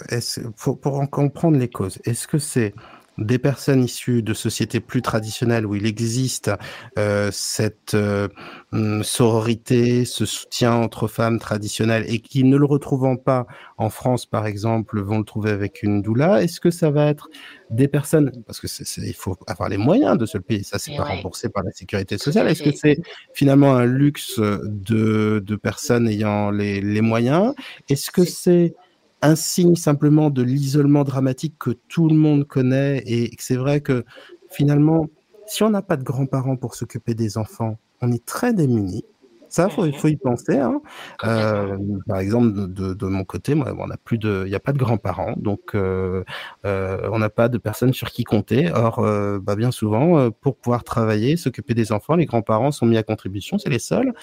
pour, en comprendre les causes, est-ce que c'est des personnes issues de sociétés plus traditionnelles où il existe euh, cette euh, hum, sororité, ce soutien entre femmes traditionnelles et qui ne le retrouvant pas en France par exemple vont le trouver avec une doula Est-ce que ça va être des personnes parce que c'est, il faut avoir les moyens de se le payer, ça c'est pas remboursé par la sécurité sociale. Est-ce que c'est finalement un luxe de, de personnes ayant les, les moyens? Est-ce que c'est un signe simplement de l'isolement dramatique que tout le monde connaît et c'est vrai que finalement, si on n'a pas de grands-parents pour s'occuper des enfants, on est très démunis. Ça, faut, il faut y penser. Hein. Euh, par exemple, de, de, mon côté, moi, on a plus de, il n'y a pas de grands-parents, donc euh, euh, on n'a pas de personnes sur qui compter. Or, euh, bah, bien souvent, euh, pour pouvoir travailler, s'occuper des enfants, les grands-parents sont mis à contribution, c'est les seuls.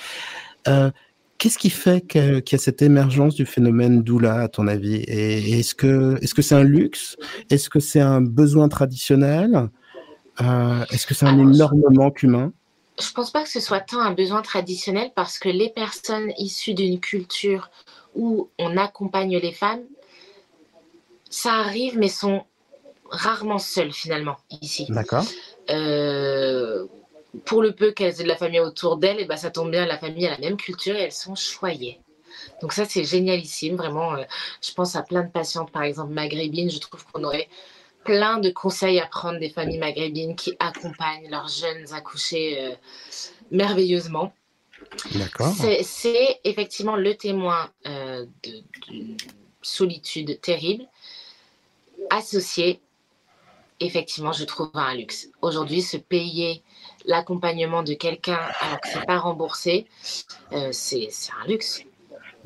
Qu'est-ce qui fait qu'il y a cette émergence du phénomène doula, à ton avis? Et est-ce que est-ce que c'est un luxe? Est-ce que c'est un besoin traditionnel? Euh, Est-ce que c'est un énorme manque humain? Je pense pas que ce soit tant un besoin traditionnel parce que les personnes issues d'une culture où on accompagne les femmes, ça arrive, mais sont rarement seules finalement ici. D'accord. Euh, pour le peu qu'elles aient de la famille autour d'elles, et ben ça tombe bien, la famille a la même culture et elles sont choyées. Donc ça, c'est génialissime, vraiment. Euh, je pense à plein de patientes, par exemple maghrébines. Je trouve qu'on aurait plein de conseils à prendre des familles maghrébines qui accompagnent leurs jeunes accouchés euh, merveilleusement. D'accord. C'est effectivement le témoin euh, d'une solitude terrible associé, effectivement, je trouve, à un luxe. Aujourd'hui, se payer l'accompagnement de quelqu'un alors que c'est pas remboursé, euh, c'est un luxe.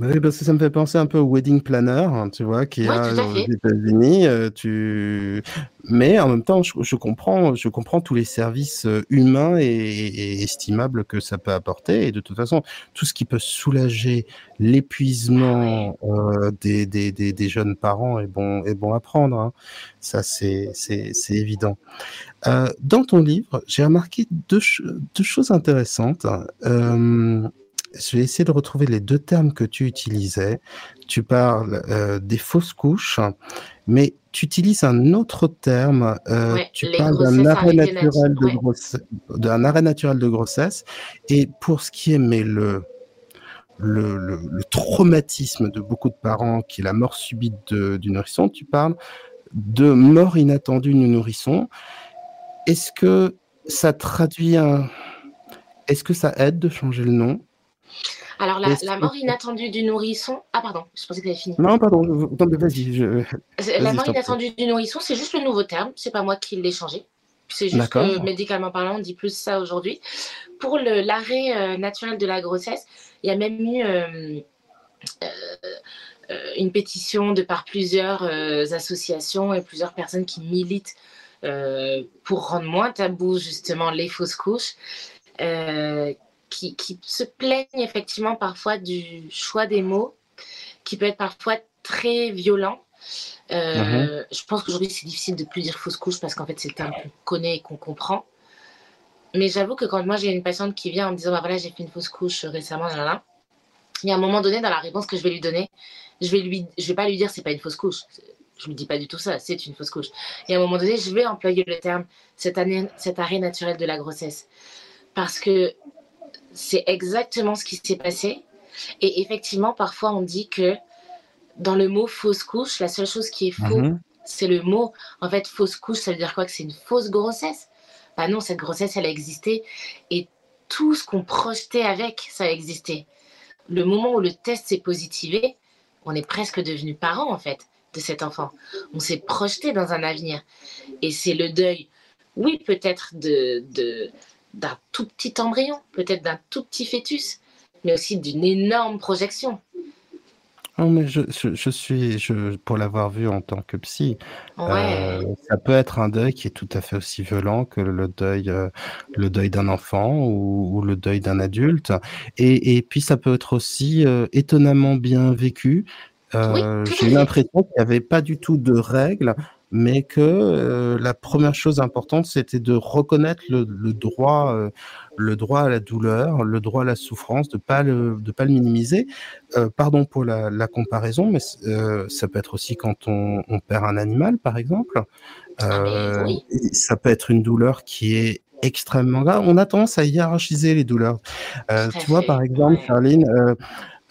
Oui, parce que ça me fait penser un peu au wedding planner, hein, tu vois, qui a aux États-Unis. Euh, tu... Mais en même temps, je, comprends, je comprends tous les services euh, humains et, estimables que ça peut apporter. Et de toute façon, tout ce qui peut soulager l'épuisement euh, des, des, des, des, jeunes parents est bon, est bon à prendre. Hein. Ça, c'est évident. Euh, dans ton livre, j'ai remarqué deux, deux, choses intéressantes. Euh, je vais essayer de retrouver les deux termes que tu utilisais. Tu parles euh, des fausses couches, mais tu utilises un autre terme. Euh, tu parles d'un arrêt naturel de grossesse, d'un arrêt naturel de grossesse. Et pour ce qui est mais le le, le, le, traumatisme de beaucoup de parents, qui est la mort subite du nourrisson, tu parles de mort inattendue du nourrisson. Est-ce que ça traduit un... Est-ce que ça aide de changer le nom? Alors, la, mort inattendue du nourrisson. Ah, pardon, je pensais que tu avais fini. Non, pardon, vas-y. Je... La mort inattendue du nourrisson, c'est juste le nouveau terme. C'est pas moi qui l'ai changé. C'est juste que médicalement parlant, on dit plus ça aujourd'hui. Pour l'arrêt euh, naturel de la grossesse, il y a même eu euh, euh, une pétition de par plusieurs associations et plusieurs personnes qui militent pour rendre moins tabou justement les fausses couches qui, se plaignent effectivement parfois du choix des mots, qui peut être parfois très violent. Euh, je pense qu'aujourd'hui, c'est difficile de plus dire fausse couche parce qu'en fait, c'est le terme qu'on connaît et qu'on comprend. Mais j'avoue que quand moi, j'ai une patiente qui vient en me disant bah, voilà, j'ai fait une fausse couche récemment, là, il y a un moment donné dans la réponse que je vais lui donner, je vais lui, je vais pas lui dire c'est pas une fausse couche. Je lui dis pas du tout ça, c'est une fausse couche. Et à un moment donné, je vais employer le terme cet, année, cet arrêt naturel de la grossesse. Parce que c'est exactement ce qui s'est passé. Et effectivement, parfois, on dit que dans le mot fausse couche, la seule chose qui est faux, mhm. c'est le mot. En fait, fausse couche, ça veut dire quoi? Que c'est une fausse grossesse? Bah non, cette grossesse, elle a existé. Et tout ce qu'on projetait avec, ça a existé. Le moment où le test s'est positivé, on est presque devenu parent, en fait, de cet enfant. On s'est projeté dans un avenir. Et c'est le deuil, oui, peut-être de, de, d'un tout petit embryon, peut-être d'un tout petit fœtus, mais aussi d'une énorme projection. Non, mais je, je, suis, je, pour l'avoir vu en tant que psy, euh, ça peut être un deuil qui est tout à fait aussi violent que le deuil, euh, le deuil d'un enfant ou, le deuil d'un adulte. Et, et, puis ça peut être aussi euh, étonnamment bien vécu. J'ai l'impression qu'il n'y avait pas du tout de règles mais que euh, la première chose importante, c'était de reconnaître le, le droit, euh, le droit à la douleur, le droit à la souffrance, de pas le, de pas le minimiser. Euh, pardon pour la, la comparaison, mais ça peut être aussi quand on, on, perd un animal, par exemple. Ah, ça peut être une douleur qui est extrêmement grave. On a tendance à hiérarchiser les douleurs. tu vois, par exemple, Charline,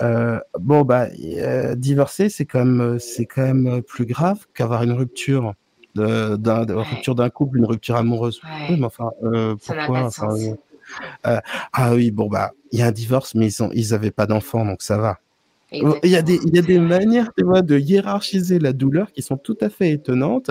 euh, bon, bah, euh, divorcer, c'est quand même, c'est quand même plus grave qu'avoir une rupture d'un, rupture d'un couple, une rupture amoureuse. Oui, mais enfin, euh, pourquoi enfin, euh, Ah oui, bon, bah, il y a un divorce, mais ils ont, ils pas d'enfants, donc ça va. Il y, a des, il y a des manières tu vois, de hiérarchiser la douleur qui sont tout à fait étonnantes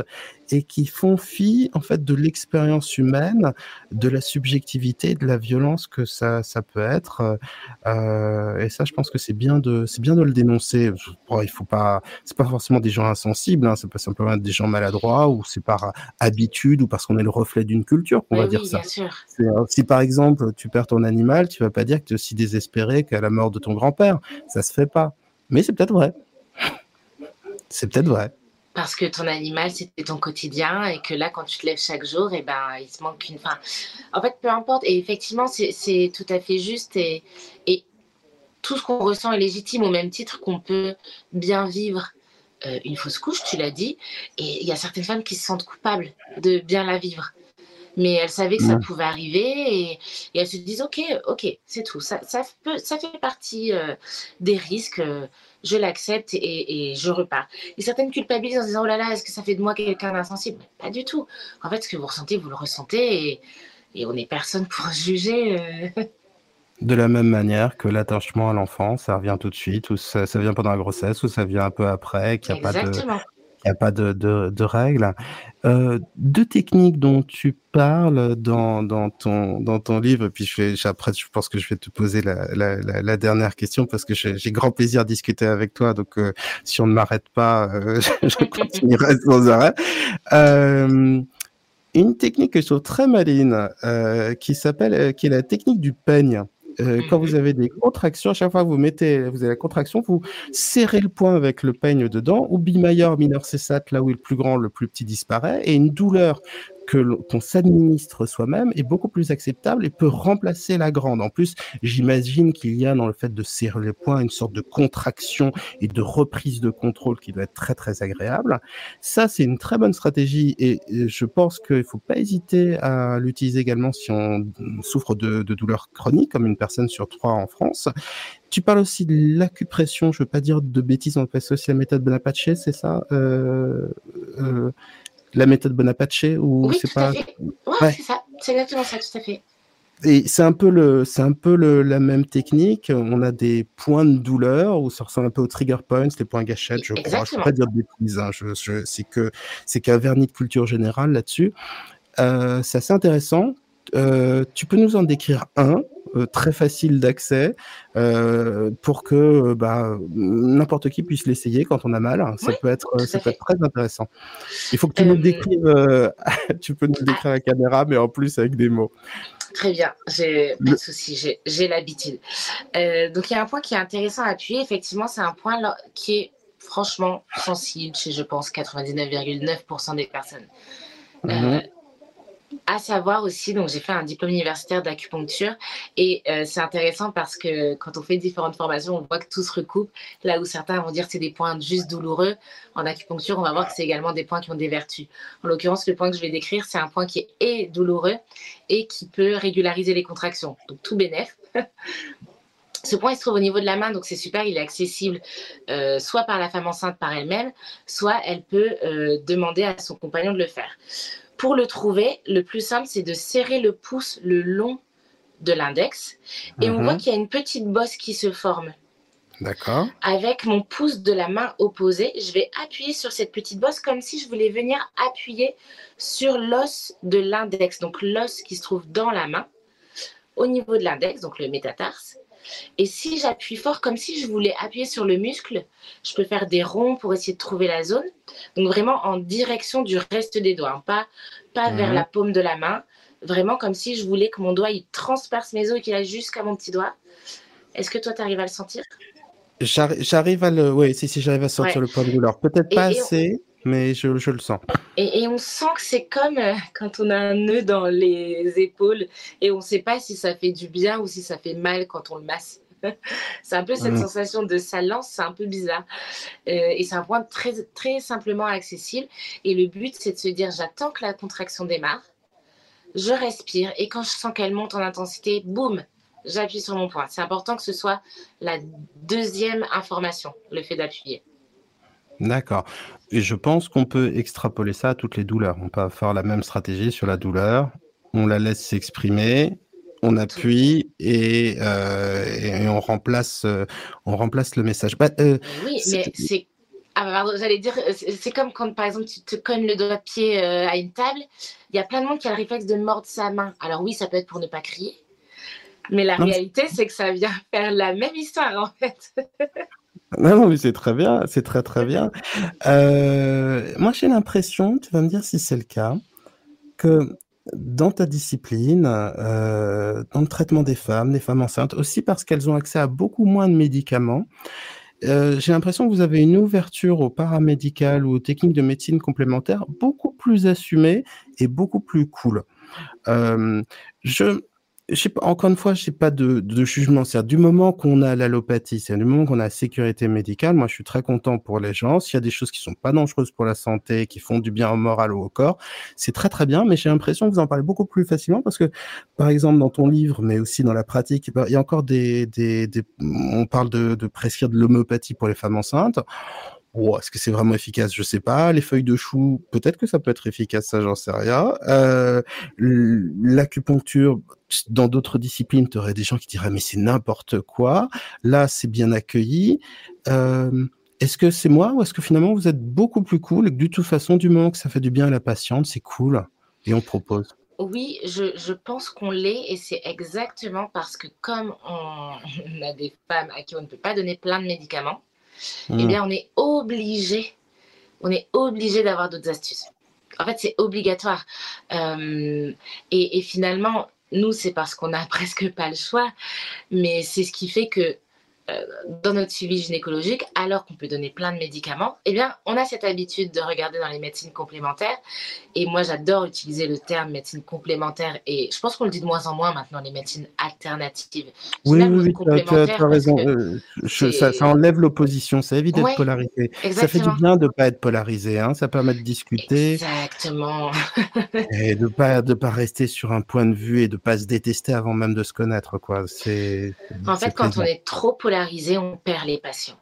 et qui font fi en fait de l'expérience humaine, de la subjectivité, de la violence que ça, ça peut être. Euh, et ça, je pense que c'est bien de c'est bien de le dénoncer. Bon, il faut pas, c'est pas forcément des gens insensibles, hein, c'est pas simplement des gens maladroits ou c'est par habitude ou parce qu'on est le reflet d'une culture qu'on va dire ça. Euh, si par exemple tu perds ton animal, tu vas pas dire que tu es aussi désespéré qu'à la mort de ton grand-père. Ça se fait pas. Mais c'est peut-être vrai. C'est peut-être vrai. Parce que ton animal, c'était ton quotidien et que là, quand tu te lèves chaque jour, et eh ben, il se manque une. fin. en fait, peu importe. Et effectivement, c'est tout à fait juste. Et, et tout ce qu'on ressent est légitime au même titre qu'on peut bien vivre euh, une fausse couche, tu l'as dit. Et il y a certaines femmes qui se sentent coupables de bien la vivre mais elles savaient que ça mm. pouvait arriver et, elles se disent ok, ok, c'est tout. Ça, ça, peut, ça fait partie euh, des risques. Euh, je l'accepte et, je repars. Et certaines culpabilisent en disant oh là là, est-ce que ça fait de moi quelqu'un d'insensible? Pas du tout. En fait, ce que vous ressentez, vous le ressentez et, et on n'est personne pour juger. Euh. De la même manière que l'attachement à l'enfant, ça revient tout de suite, ou ça, ça, vient pendant la grossesse, ou ça vient un peu après, qu'il n'y a pas de il n'y a pas de, de, de règles. Euh, deux techniques dont tu parles dans, dans, ton, dans ton livre, puis je vais, après je pense que je vais te poser la, la, la, dernière question parce que j'ai grand plaisir à discuter avec toi, donc euh, si on ne m'arrête pas, euh, je continuerai sans arrêt. Une technique que je trouve très maline, qui s'appelle, qui est la technique du peigne. Euh, quand vous avez des contractions, à chaque fois que vous mettez, vous avez la contraction, vous serrez le poing avec le peigne dedans, ou bimailleur mineur cessate, là où est le plus grand, le plus petit disparaît, et une douleur qu'on s'administre soi-même est beaucoup plus acceptable et peut remplacer la grande. En plus, j'imagine qu'il y a dans le fait de serrer les poings une sorte de contraction et de reprise de contrôle qui doit être très très agréable. Ça, c'est une très bonne stratégie et je pense qu'il ne faut pas hésiter à l'utiliser également si on souffre de, de douleurs chroniques, comme une personne sur trois en France. Tu parles aussi de l'acupression, je veux pas dire de bêtises, on appelle ça aussi la méthode Bonaparte, c'est ça? Euh, euh, la méthode Bonaparte ou c'est pas ouais, c'est ça, c'est exactement ça, tout à fait. Et c'est un peu le, c'est un peu le, la même technique. On a des points de douleur où ça ressemble un peu aux trigger points, les points gâchettes, je crois. Je ne peux pas dire des bêtises. Hein. Je, je, c'est que c'est qu'un vernis de culture générale là-dessus. Euh, c'est assez intéressant. Euh, tu peux nous en décrire un euh, très facile d'accès euh, pour que bah, n'importe qui puisse l'essayer quand on a mal. Ça peut être, ça peut être très intéressant. Il faut que tu nous décrives. tu peux nous décrire à la caméra, mais en plus avec des mots. Très bien, j'ai pas de souci, j'ai l'habitude. donc il y a un point qui est intéressant à appuyer. Effectivement, c'est un point qui est franchement sensible chez, je pense, 99,9% des personnes. Mhm. À savoir aussi, donc j'ai fait un diplôme universitaire d'acupuncture et euh, c'est intéressant parce que quand on fait différentes formations, on voit que tout se recoupe. Là où certains vont dire que c'est des points juste douloureux, en acupuncture, on va voir que c'est également des points qui ont des vertus. En l'occurrence, le point que je vais décrire, c'est un point qui est douloureux et qui peut régulariser les contractions. Donc tout bénef. Ce point, il se trouve au niveau de la main, donc c'est super, il est accessible euh, soit par la femme enceinte par elle-même, soit elle peut euh, demander à son compagnon de le faire. Pour le trouver, le plus simple, c'est de serrer le pouce le long de l'index et on voit mhm. qu'il y a une petite bosse qui se forme. D'accord. Avec mon pouce de la main opposée, je vais appuyer sur cette petite bosse comme si je voulais venir appuyer sur l'os de l'index, donc l'os qui se trouve dans la main, au niveau de l'index, donc le métatarse. Et si j'appuie fort, comme si je voulais appuyer sur le muscle, je peux faire des ronds pour essayer de trouver la zone. Donc vraiment en direction du reste des doigts, hein. pas, pas vers mhm. la paume de la main. Vraiment comme si je voulais que mon doigt il transperce mes os et qu'il aille jusqu'à mon petit doigt. Est-ce que toi, tu arrives à le sentir? J'arrive à le. Oui, si, si, j'arrive à sentir le point de douleur. Peut-être pas assez mais je, le sens. Et, on sent que c'est comme euh, quand on a un nœud dans les épaules et on ne sait pas si ça fait du bien ou si ça fait mal quand on le masse. c'est un peu cette mm. sensation de ça lance, c'est un peu bizarre. Euh, et c'est un point très, très simplement accessible. Et le but, c'est de se dire j'attends que la contraction démarre, je respire et quand je sens qu'elle monte en intensité, boum, j'appuie sur mon point. C'est important que ce soit la deuxième information, le fait d'appuyer. D'accord. Et je pense qu'on peut extrapoler ça à toutes les douleurs. On peut faire la même stratégie sur la douleur. On la laisse s'exprimer, on appuie et, euh, on remplace, euh, on remplace le message. Bah, euh, oui, mais c'est ah, j'allais dire, c'est comme quand par exemple tu te cognes le doigt de pied à une table, il y a plein de monde qui a le réflexe de mordre sa main. Alors oui, ça peut être pour ne pas crier, mais la réalité c'est que ça vient faire la même histoire en fait. Non, mais c'est très bien, c'est très très bien. Euh, moi, j'ai l'impression, tu vas me dire si c'est le cas, que dans ta discipline, euh, dans le traitement des femmes, des femmes enceintes, aussi parce qu'elles ont accès à beaucoup moins de médicaments, euh, j'ai l'impression que vous avez une ouverture au paramédical ou aux techniques de médecine complémentaire beaucoup plus assumée et beaucoup plus cool. je, encore une fois, je n'ai pas de, de jugement. C'est du moment qu'on a l'allopathie, c'est du moment qu'on a la sécurité médicale, moi je suis très content pour les gens. S'il y a des choses qui sont pas dangereuses pour la santé, qui font du bien au moral ou au corps, c'est très très bien. Mais j'ai l'impression que vous en parlez beaucoup plus facilement parce que, par exemple, dans ton livre, mais aussi dans la pratique, il y a encore des, des, des on parle de, de prescrire de l'homéopathie pour les femmes enceintes. Est-ce que c'est vraiment efficace? Je sais pas. Les feuilles de chou, peut-être que ça peut être efficace, ça j'en sais rien. Euh, L'acupuncture, dans d'autres disciplines, tu aurais des gens qui diraient mais c'est n'importe quoi. Là, c'est bien accueilli. Euh, est-ce que c'est moi ou est-ce que finalement vous êtes beaucoup plus cool et que de toute façon, du moment que ça fait du bien à la patiente, c'est cool et on propose oui, je pense qu'on l'est et c'est exactement parce que comme on, a des femmes à qui on ne peut pas donner plein de médicaments, eh hmm. bien, on est obligé, on est obligé d'avoir d'autres astuces. En fait, c'est obligatoire. Euh, et, et, finalement, nous, c'est parce qu'on n'a presque pas le choix, mais c'est ce qui fait que dans notre suivi gynécologique, alors qu'on peut donner plein de médicaments, eh bien, on a cette habitude de regarder dans les médecines complémentaires. Et moi, j'adore utiliser le terme médecine complémentaire. Et je pense qu'on le dit de moins en moins maintenant, les médecines alternatives. Oui, oui, tu as, raison. Euh, ça, enlève l'opposition, ça évite d'être polarisé. Ça fait du bien de ne pas être polarisé. Hein. Ça permet de discuter. Exactement. et de ne pas, de pas rester sur un point de vue et de ne pas se détester avant même de se connaître. Quoi. En fait, quand on est trop polarisé, on perd les patients.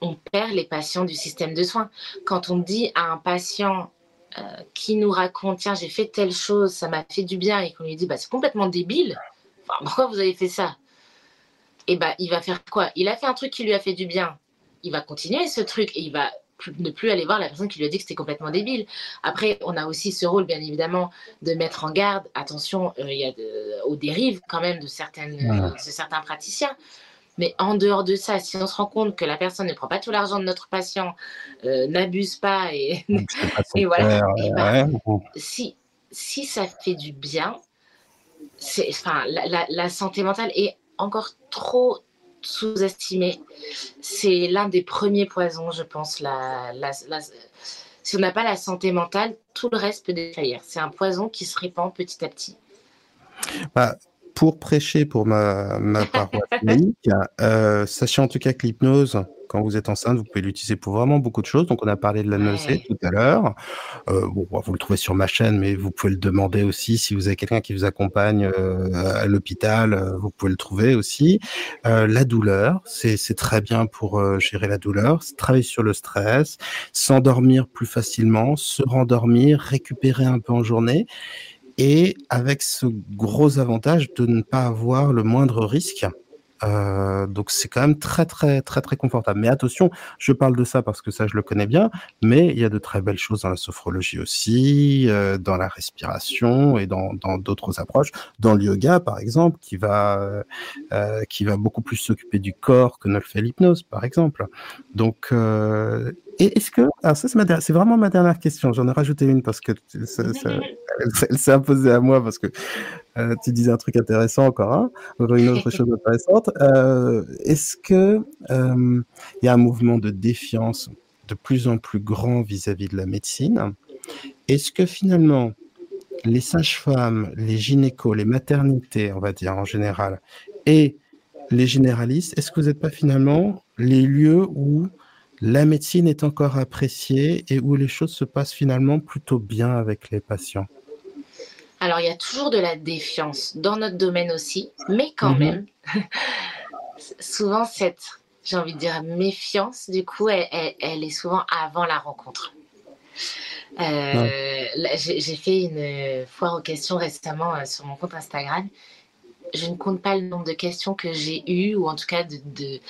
On, perd les patients du système de soins. Quand on dit à un patient euh, qui nous raconte, tiens, j'ai fait telle chose, ça m'a fait du bien, et qu'on lui dit, bah, c'est complètement débile, pourquoi vous avez fait ça? Et eh bah, il va faire quoi? Il a fait un truc qui lui a fait du bien. Il va continuer ce truc et il va ne plus aller voir la personne qui lui a dit que c'était complètement débile. Après, on a aussi ce rôle, bien évidemment, de mettre en garde. Attention, euh, il y a aux dérives quand même de, certaines, de certains praticiens. Mais en dehors de ça, si on se rend compte que la personne ne prend pas tout l'argent de notre patient, euh, n'abuse pas et, voilà, ben, si, si ça fait du bien, enfin, la, santé mentale est encore trop sous-estimé. C'est l'un des premiers poisons, je pense. La, si on n'a pas la santé mentale, tout le reste peut défaillir. C'est un poison qui se répand petit à petit. Bah, pour prêcher pour ma, ma paroisse euh, sachez en tout cas que l'hypnose, quand vous êtes enceinte, vous pouvez l'utiliser pour vraiment beaucoup de choses. Donc, on a parlé de la nausée tout à l'heure. Euh, bon, vous le trouvez sur ma chaîne, mais vous pouvez le demander aussi si vous avez quelqu'un qui vous accompagne euh, à l'hôpital. Euh, vous pouvez le trouver aussi. la douleur, c'est très bien pour gérer la douleur. Travailler sur le stress, s'endormir plus facilement, se rendormir, récupérer un peu en journée et avec ce gros avantage de ne pas avoir le moindre risque euh, donc c'est quand même très très très très confortable. Mais attention, je parle de ça parce que ça je le connais bien, mais il y a de très belles choses dans la sophrologie aussi, euh, dans la respiration et dans d'autres approches, dans le yoga par exemple, qui va euh, qui va beaucoup plus s'occuper du corps que ne le fait l'hypnose par exemple. Donc et est-ce que, alors ça c'est vraiment ma dernière question, j'en ai rajouté une parce que ça, elle, s'est imposée à moi parce que euh, tu disais un truc intéressant encore, hein, une autre chose intéressante. Euh, est-ce que euh, il y a un mouvement de défiance de plus en plus grand vis-à-vis de la médecine? Est-ce que finalement les sages-femmes, les gynécos, les maternités, on va dire en général, et les généralistes, est-ce que vous n'êtes pas finalement les lieux où la médecine est encore appréciée et où les choses se passent finalement plutôt bien avec les patients? Alors, il y a toujours de la défiance dans notre domaine aussi, mais quand mhm. même, souvent cette, j'ai envie de dire, méfiance, du coup, elle, est souvent avant la rencontre. Euh, j'ai fait une foire aux questions récemment euh, sur mon compte Instagram. Je ne compte pas le nombre de questions que j'ai eues, ou en tout cas de,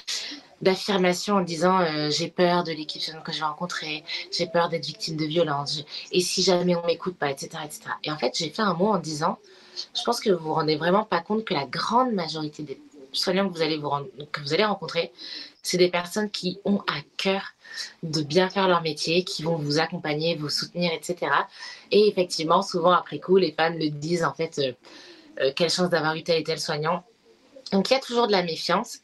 d'affirmation en disant euh, j'ai peur de l'équipe que je vais rencontrer, j'ai peur d'être victime de violence, et si jamais on m'écoute pas, etc., etc. Et en fait, j'ai fait un mot en disant, je pense que vous vous rendez vraiment pas compte que la grande majorité des soignants que vous allez, vous que vous allez rencontrer, c'est des personnes qui ont à cœur de bien faire leur métier, qui vont vous accompagner, vous soutenir, etc. Et effectivement, souvent après coup, les fans le disent en fait, euh, euh, quelle chance d'avoir eu tel et tel soignant. Donc il y a toujours de la méfiance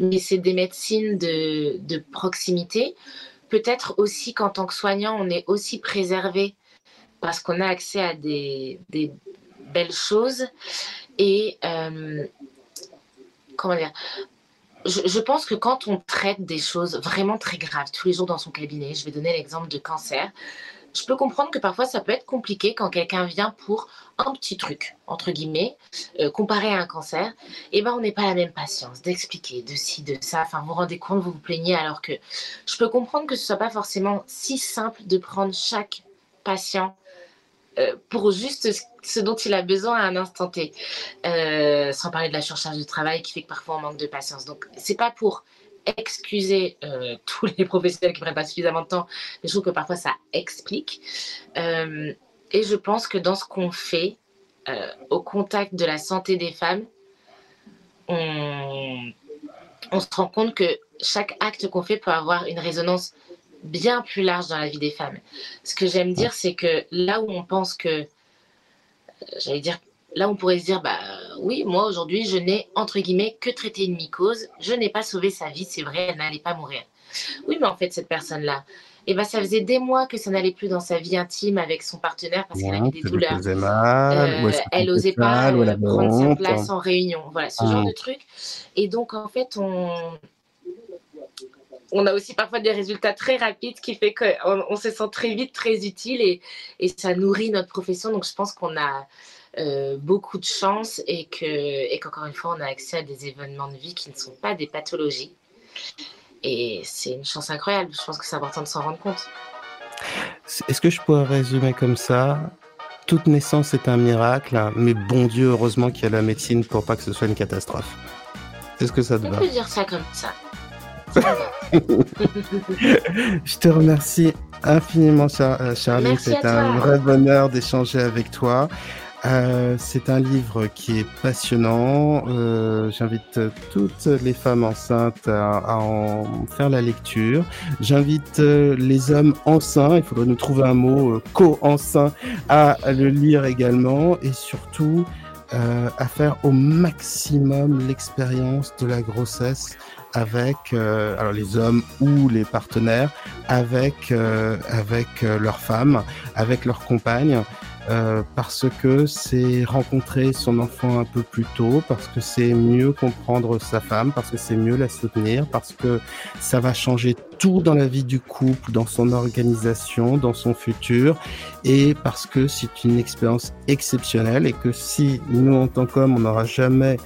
mais c'est des médecines de, proximité. Peut-être aussi qu'en tant que soignant, on est aussi préservé parce qu'on a accès à des, belles choses. Et euh, comment dire je, je, pense que quand on traite des choses vraiment très graves tous les jours dans son cabinet, je vais donner l'exemple de cancer, je peux comprendre que parfois ça peut être compliqué quand quelqu'un vient pour un petit truc, entre guillemets, euh, comparé à un cancer, eh ben on n'est pas la même patience d'expliquer de ci, de ça. Enfin, vous vous rendez compte, vous vous plaignez, alors que je peux comprendre que ce soit pas forcément si simple de prendre chaque patient euh, pour juste ce dont il a besoin à un instant T, euh, sans parler de la surcharge de travail qui fait que parfois on manque de patience. Donc c'est pas pour excuser euh, tous les professionnels qui prennent pas suffisamment de temps, mais je trouve que parfois ça explique. Euh, et je pense que dans ce qu'on fait, euh, au contact de la santé des femmes, on, se rend compte que chaque acte qu'on fait peut avoir une résonance bien plus large dans la vie des femmes. Ce que j'aime dire, c'est que là où on pense que, j'allais dire, là on pourrait se dire, bah oui, moi aujourd'hui, je n'ai entre guillemets que traité une mycose, je n'ai pas sauvé sa vie, c'est vrai, elle n'allait pas mourir. Oui, mais en fait, cette personne-là, eh ben, ça faisait des mois que ça n'allait plus dans sa vie intime avec son partenaire parce qu'elle avait des douleurs. Euh, elle n'osait pas euh, prendre sa place en réunion. Voilà, ce genre ah. de truc. Et donc, en fait, on, on a aussi parfois des résultats très rapides qui fait qu'on on se sent très vite très utile et, et ça nourrit notre profession. Donc, je pense qu'on a euh, beaucoup de chance et que et qu'encore une fois on a accès à des événements de vie qui ne sont pas des pathologies. Et c'est une chance incroyable. Je pense que c'est important de s'en rendre compte. Est-ce que je pourrais résumer comme ça? Toute naissance est un miracle mais bon Dieu heureusement qu'il y a la médecine pour pas que ce soit une catastrophe. Est-ce que ça te on va. peut dire ça comme ça. Je te remercie infiniment, euh, Charlie. C'est un vrai bonheur d'échanger avec toi. Euh, c'est un livre qui est passionnant. Euh, J'invite toutes les femmes enceintes à, en faire la lecture. J'invite euh, les hommes enceints, il faudrait nous trouver un mot, euh, co-enceints, à le lire également. Et surtout, à faire au maximum l'expérience de la grossesse avec alors les hommes ou les partenaires avec avec leurs femmes avec leurs compagnes euh, parce que c'est rencontrer son enfant un peu plus tôt, parce que c'est mieux comprendre sa femme, parce que c'est mieux la soutenir, parce que ça va changer tout dans la vie du couple, dans son organisation, dans son futur, et parce que c'est une expérience exceptionnelle et que si nous, en tant qu'hommes, on n'aura jamais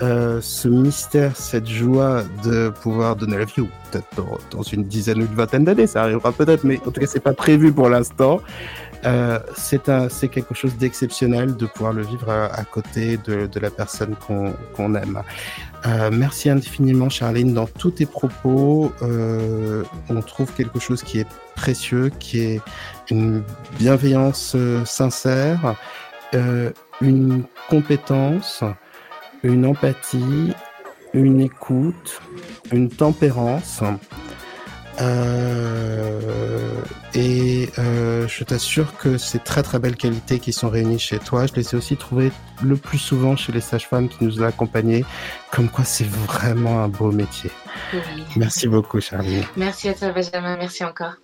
euh, ce mystère, cette joie de pouvoir donner la vie, ou peut-être dans, une dizaine ou une vingtaine d'années, ça arrivera peut-être, mais en tout cas, c'est pas prévu pour l'instant. Euh, c'est quelque chose d'exceptionnel de pouvoir le vivre à, côté de, la personne qu'on aime. Euh, merci infiniment, Charline. Dans tous tes propos, euh, on trouve quelque chose qui est précieux, qui est une bienveillance euh, sincère, euh, une compétence, une empathie, une écoute, une tempérance. Euh, et euh, je t'assure que c'est très très belles qualités qui sont réunies chez toi. Je les ai aussi trouvées le plus souvent chez les sages-femmes qui nous ont accompagnés. Comme quoi, c'est vraiment un beau métier. Merci beaucoup, Charlie. Merci à toi, Benjamin. Merci encore.